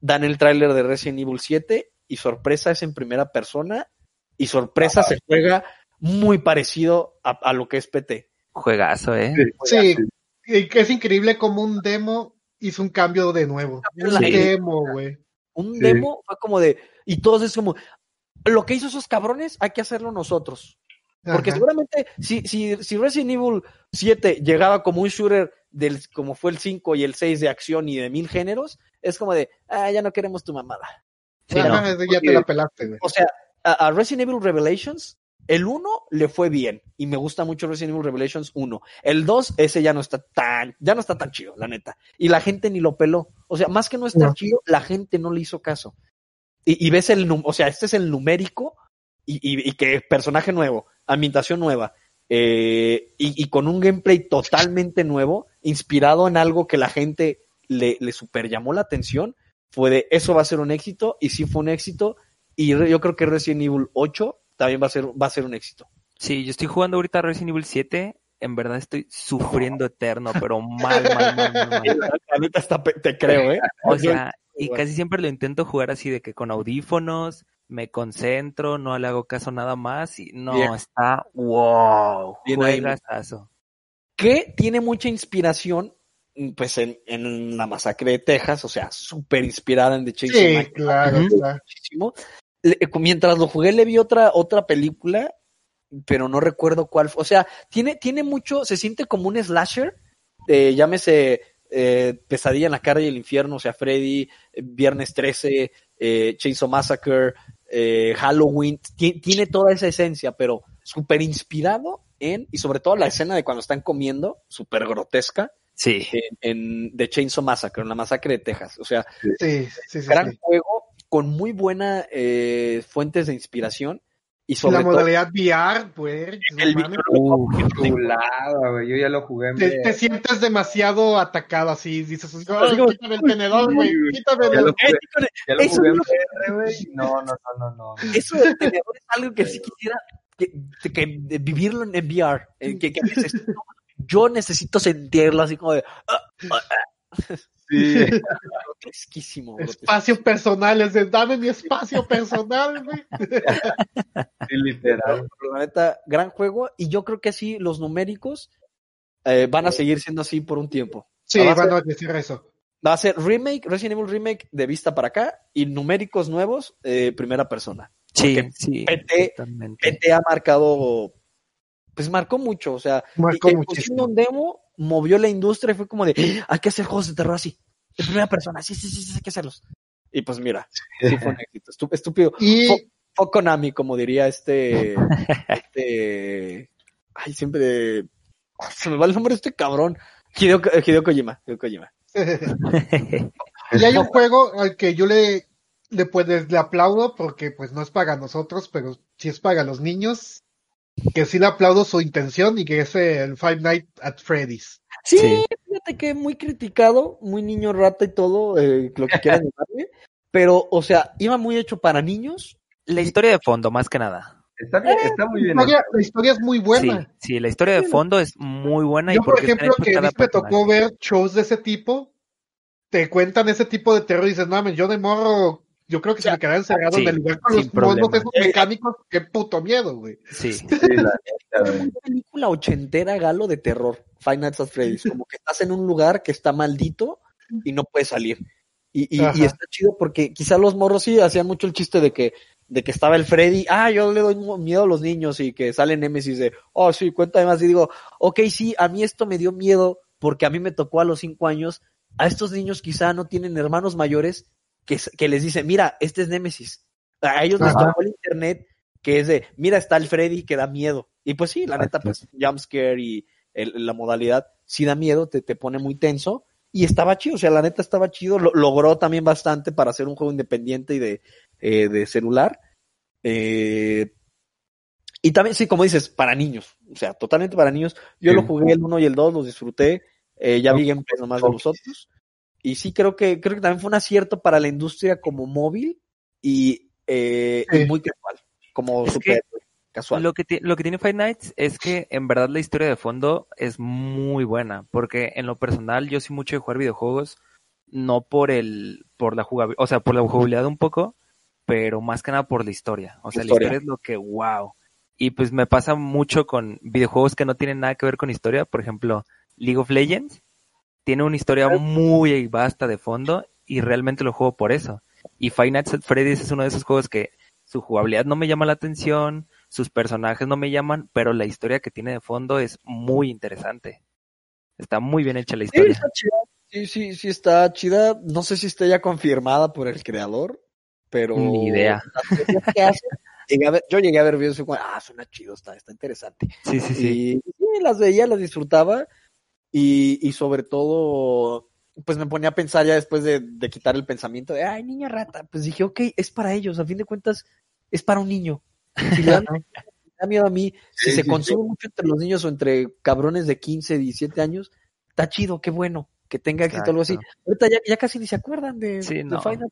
dan el tráiler de Resident Evil 7 y sorpresa es en primera persona y sorpresa se juega muy parecido a, a lo que es PT. Juegazo, ¿eh? Sí, y que es increíble como un demo hizo un cambio de nuevo. Un Sí. demo, güey. Un Sí. demo fue como de, y todos es como, lo que hizo esos cabrones hay que hacerlo nosotros. Porque Ajá. seguramente si, si, si Resident Evil 7 llegaba como un shooter del, como fue el 5 y el 6 de acción y de mil géneros, es como de, ah, ya no queremos tu mamada. Sí, no. ya te la pelaste, güey. O sea, a, a Resident Evil Revelations, el 1 le fue bien y me gusta mucho Resident Evil Revelations 1. El 2, ese ya no está tan, ya no está tan chido, la neta. Y la gente ni lo peló. O sea, más que no estar No. chido, la gente no le hizo caso. Y, y ves el, o sea, este es el numérico y, y, y que personaje nuevo, ambientación nueva. Eh, y, y con un gameplay totalmente nuevo, inspirado en algo que la gente le, le super llamó la atención, fue de eso va a ser un éxito, y sí fue un éxito, y yo creo que Resident Evil 8 también va a ser, va a ser un éxito. Sí, yo estoy jugando ahorita Resident Evil 7. En verdad estoy sufriendo eterno, pero mal, mal, mal, mal, mal. La neta está pe- te creo, ¿eh? O sea, y casi siempre lo intento jugar así de que con audífonos, me concentro, no le hago caso nada más y no, Bien. está wow, Bien ahí, juegazazo. que tiene mucha inspiración pues en, en la masacre de Texas, o sea, súper inspirada en The Chainsaw Sí, claro, claro. muchísimo. Le- mientras lo jugué le vi otra, otra película, pero no recuerdo cuál fue. O sea, tiene, tiene mucho, se siente como un slasher, eh, llámese eh, Pesadilla en la calle del infierno, o sea, Freddy, eh, Viernes 13, eh, Chainsaw Massacre, eh, Halloween, ti- tiene toda esa esencia, pero súper inspirado en, y sobre todo la escena de cuando están comiendo, súper grotesca, Sí, en, en The Chainsaw Massacre, en la masacre de Texas. O sea, Sí, sí, sí. gran sí. juego con muy buenas fuentes de inspiración y sobre La todo modalidad VR, pues. el Chulada, güey. Yo ya lo jugué en te, te sientes demasiado atacado así, dices, Así "Ay, como- quítame el tenedor, güey, Ya quítamelo. lo ya lo Eso jugué es en lo VR, güey. No, no, no, no, no. eso del tenedor es algo que sí quisiera que, que- vivirlo en VR, eh, que, que necesito, yo necesito sentirlo así como de ah, ah. Sí. grotesquísimo. Espacio personal, es de dame mi espacio personal, güey. Sí, literal. Pero la neta, gran juego y yo creo que así los numéricos eh, van a seguir siendo así por un tiempo. Sí, a van a decir eso. Va a ser remake, Resident Evil remake de vista para acá y numéricos nuevos, eh, primera persona. sí, Porque sí, PT ha marcado, pues marcó mucho, o sea, Marcó y- muchísimo. un demo, movió la industria y fue como de, "Ah, hay que hacer juegos de terror así, de primera persona, sí, sí, sí, sí, hay que hacerlos. Y pues mira, sí fue un éxito, estúpido. Y Fue, fue Konami, como diría este, este, ay, siempre, ah, se me va el nombre de este cabrón, Hideo, Hideo Kojima, Hideo Kojima. Y hay un juego al que yo le, le, pues, le aplaudo porque pues no es para nosotros, pero sí es para los niños, que sí le aplaudo su intención y que es el Five Nights at Freddy's. Sí, Sí. fíjate que muy criticado, muy niño rata y todo, eh, lo que quieran llamarle, pero, o sea, iba muy hecho para niños, La historia de fondo, más que nada. Está, bien, está muy La bien. historia, la historia es muy Sí, buena. sí, la historia de fondo es muy buena y Yo, por porque está ejemplo, que a cada mí me tocó ver shows de ese tipo, te cuentan ese tipo de terror y dices, no, mames, yo de morro, yo creo que si me quedara encerrado sí, en el lugar con los monos problema. esos mecánicos, qué puto miedo, güey. Sí, Sí, la güey. una película ochentera galo de terror, Five Nights at Freddy's, como que estás en un lugar que está maldito y no puedes salir. Y, y, y está chido porque quizá los morros sí hacían mucho el chiste de que, de que estaba el Freddy, ah, yo le doy miedo a los niños y que sale Nemesis de, oh sí, cuéntame más y digo, ok, sí, a mí esto me dio miedo porque a mí me tocó a los cinco años, a estos niños quizá no tienen hermanos mayores que, que les dicen, mira, este es Nemesis. A ellos les tocó el internet que es de, mira, está el Freddy que da miedo. Y pues sí, la neta, pues jumpscare y el- la modalidad sí da miedo, te, te pone muy tenso. Y estaba chido, o sea, la neta estaba chido. Lo- logró también bastante para hacer un juego independiente y de, eh, de celular. Eh, y también, sí, como dices, para niños. O sea, totalmente para niños. Yo Sí. lo jugué el 1 y el 2, los disfruté. Eh, ya vi gameplays nomás de los otros. Y sí, creo que, creo que también fue un acierto para la industria como móvil y, eh, y muy casual. Como Es super casual. Lo que, lo que tiene Five Nights es que en verdad la historia de fondo es muy buena, porque en lo personal yo soy mucho de jugar videojuegos, no por el, por la jugabilidad, o sea, por la jugabilidad un poco, pero más que nada por la historia. O sea, Historia. la historia es lo que, wow. Y pues me pasa mucho con videojuegos que no tienen nada que ver con historia, por ejemplo, League of Legends tiene una historia muy vasta de fondo y realmente lo juego por eso. Y Five Nights at Freddy's es uno de esos juegos que su jugabilidad no me llama la atención, sus personajes no me llaman, pero la historia que tiene de fondo es muy interesante. Está muy bien hecha la Sí, historia. está chida. Sí, sí, sí está chida. No sé si está ya confirmada por el creador, pero... Ni idea. las cosas que hace, llegué a ver- yo llegué a ver videos y ah, suena chido, está, está interesante. Sí, sí, sí. Y sí, las veía, las disfrutaba y, y sobre todo, pues me ponía a pensar ya después de, de quitar el pensamiento de, ay, niña rata, pues dije, ok, es para ellos, a fin de cuentas, es para un niño. Si le dan- da miedo a mí, si Sí, se sí, consume mucho entre los niños o entre cabrones de 15, 17 años, está chido, qué bueno, que tenga éxito algo así. Ahorita ya, ya casi ni se acuerdan de, Sí, de no. Final.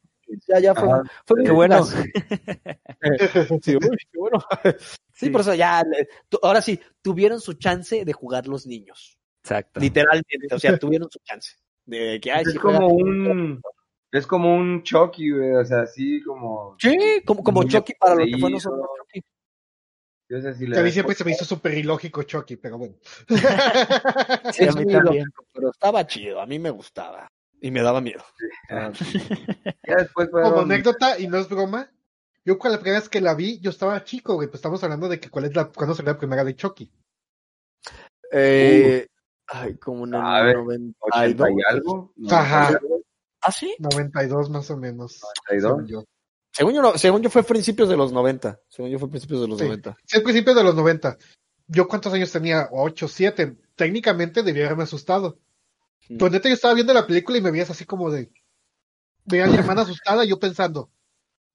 Ya, ya fue, Ajá. fue Qué bueno. Sí, uy, qué bueno. Sí, Sí. por eso ya, ahora sí, tuvieron su chance de jugar los niños. Exacto. Literalmente, o sea, tuvieron su chance. De que, ay, Es como un, es como un Chucky, güey, o sea, así como, Sí, como, como Chucky para lo que fue nosotros. Chucky. yo sé si le a mí siempre se me hizo súper ilógico Chucky, pero bueno. Sí, a mí también. ilógico, pero estaba chido, a mí me gustaba. Y me daba miedo. Ah, Ya después Como anécdota, y no es broma, yo cuando la primera vez que la vi, yo estaba chico, güey, pues estamos hablando de que cuál es la, cuándo salió la primera de Chucky. Eh, ay, como en el A ver, 92. 80 y algo, no, Ajá. ¿Ah, sí? 92 más o menos. 92. según yo. Según yo, no- según yo fue principios de los 90. Según yo fue principios de los Sí. 90. Sí, al principio de los 90. ¿Yo cuántos años tenía? 8, 7. Técnicamente debía haberme asustado. Mm. Pero neta, yo estaba viendo la película y me veías así como de. Veía a mi hermana asustada y yo pensando,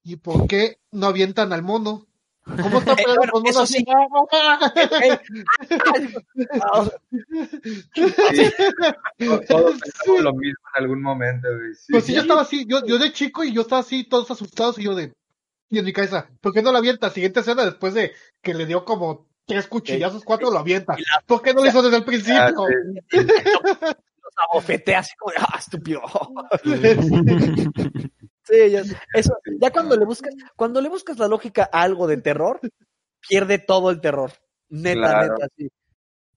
¿y por qué no avientan al mono? ¿Cómo está Eh, bueno, eso sí. Ah. Todos pensamos lo mismo en algún momento, güey. Sí. Pues sí, yo estaba así, yo, yo de chico y yo estaba así, todos asustados y yo de. Y en mi cabeza, ¿por qué no lo avienta? Siguiente escena después de que le dio como tres cuchillazos, cuatro lo avienta. ¿Por qué no lo hizo desde el Ah, principio? sí. los abofeté así como de, ah, estúpido. Sí, ya, eso, ya cuando le buscas, cuando le buscas la lógica a algo de terror, pierde todo el terror. Neta, Claro. neta, así.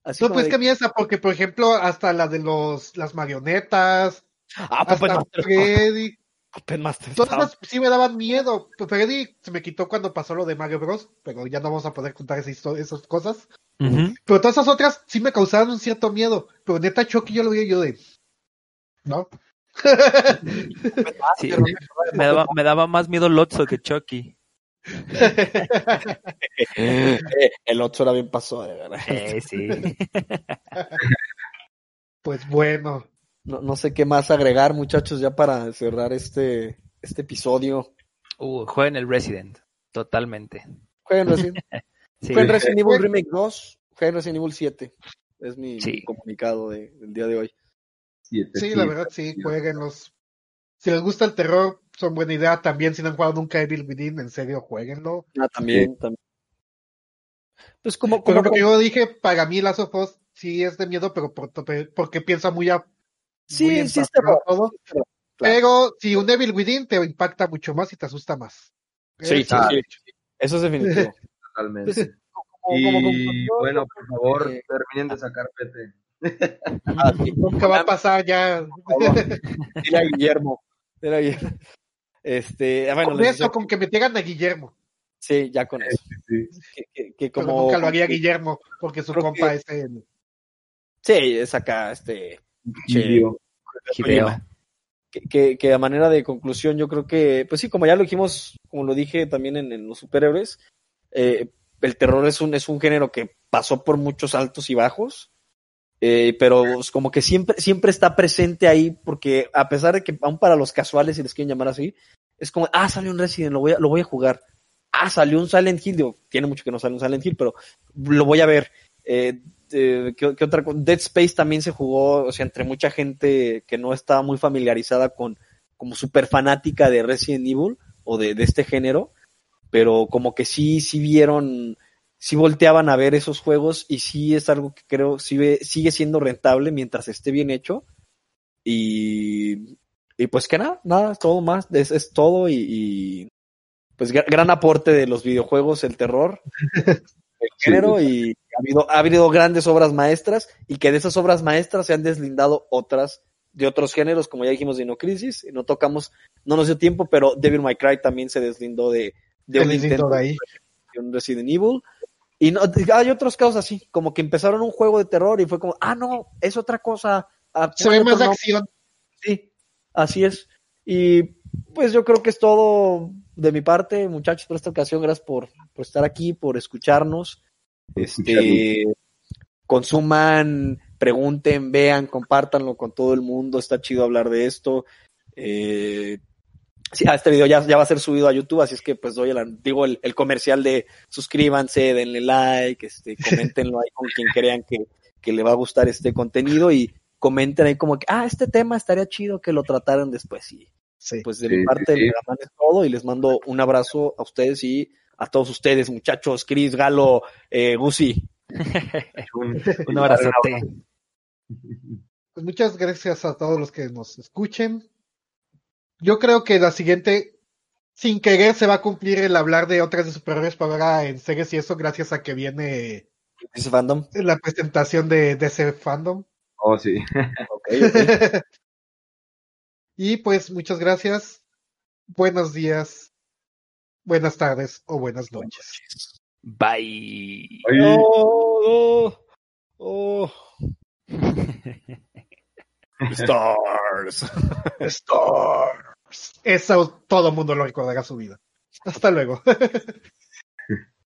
Así No, pues de- que a mí esa, porque por ejemplo, hasta la de los, las marionetas, Ah, Puppet hasta. Freddy, todas estaba- esas sí me daban miedo. Pues Freddy se me quitó cuando pasó lo de Mario Bros, pero ya no vamos a poder contar esa histo- esas cosas. Pero todas esas otras sí me causaban un cierto miedo. Pero neta Chucky yo lo vi yo de. ¿No? Sí, me, daba, me daba más miedo Lotso que Chucky. El 8 era bien pasó, de verdad. Eh, sí. pues bueno. No, no sé qué más agregar, muchachos, ya para cerrar este, este episodio. Uh, jueguen el Resident. Totalmente. Jueguen Resident, Sí. jueguen Resident Evil Remake 2, jueguen Resident Evil 7. Es mi Sí. comunicado de- del día de hoy. Sí, la verdad sí, jueguenlos. Si les gusta el terror, son buena idea. También si no han jugado nunca Evil Within, en serio, jueguenlo. Ah, también, también. Pues como, Pero como que yo dije, para mí Last of Us sí es de miedo, pero por- porque piensa muy a muy sí, todo. sí. Claro. Pero si un Evil Within te impacta mucho más y te asusta más. Sí, Eso sí, sí. Eso es definitivo. Totalmente. Pues, como- y como bueno, por favor, eh, terminen de sacar PT. Ah, sí. Nunca va a pasar ya. Dile a Guillermo. Dile a Guillermo. Este, ah, bueno, con eso, con que me tengan a Guillermo. sí, ya con eso. Sí. Que, que- que Pero como nunca lo haría Guillermo, porque su Creo compa que- es el. Sí, es acá, este, Hideo. que, que, que a manera de conclusión, yo creo que, pues sí, como ya lo dijimos, como lo dije también en, en los superhéroes, eh, el terror es un, es un género que pasó por muchos altos y bajos, eh, pero es como que siempre, siempre está presente ahí, porque a pesar de que aún para los casuales, si les quieren llamar así, es como, ah, salió un Resident, lo voy a, lo voy a jugar. Ah, salió un Silent Hill, digo, tiene mucho que no sale un Silent Hill, pero lo voy a ver. Eh, ¿qué, otra? Dead Space también se jugó, o sea, entre mucha gente que no estaba muy familiarizada con, como súper fanática de Resident Evil o de, de este género, pero como que sí, sí vieron, sí volteaban a ver esos juegos y sí es algo que creo sigue, sigue siendo rentable mientras esté bien hecho. Y, y pues que nada, nada, es todo más, es, es todo y, y, pues gra- gran aporte de los videojuegos, el terror, el género y ha habido, ha habido grandes obras maestras y que de esas obras maestras se han deslindado otras de otros géneros, como ya dijimos, Dino Crisis, no tocamos, no nos dio tiempo, pero Devil May Cry también se deslindó de, de un intento de ahí. de un Resident Evil. Y no, hay otros casos así, como que empezaron un juego de terror y fue como, ah, no, es otra cosa. Ah, Se ve más de otro acción. Sí, así es. Y pues yo creo que es todo de mi parte, muchachos, por esta ocasión. Gracias por, por estar aquí, por escucharnos. Este, consuman, pregunten, vean, compártanlo con todo el mundo. Está chido hablar de esto. Eh, sí, este video ya, ya va a ser subido a YouTube, así es que pues doy el, digo el, el comercial de suscríbanse, denle like, este, coméntenlo ahí con quien crean que, que le va a gustar este contenido y comenten ahí como que, ah, este tema estaría chido que lo trataran después. Y Sí. pues de Sí, mi parte, sí. la mano es todo y les mando un abrazo a ustedes y a todos ustedes, muchachos, Chris, Galo, eh, Gusi. Un, Un abrazote. Pues muchas gracias a todos los que nos escuchen. Yo creo que la siguiente, sin querer, se va a cumplir el hablar de otras de superhéroes para ahora en series y eso, gracias a que viene Ese fandom. la presentación de DC Fandom. oh, sí. Ok, ok. y pues muchas gracias. Buenos días, buenas tardes o buenas noches. Bye. Oye, Oh, oh, oh. Stars. Stars. Eso todo el mundo lo recordará su vida. Hasta luego.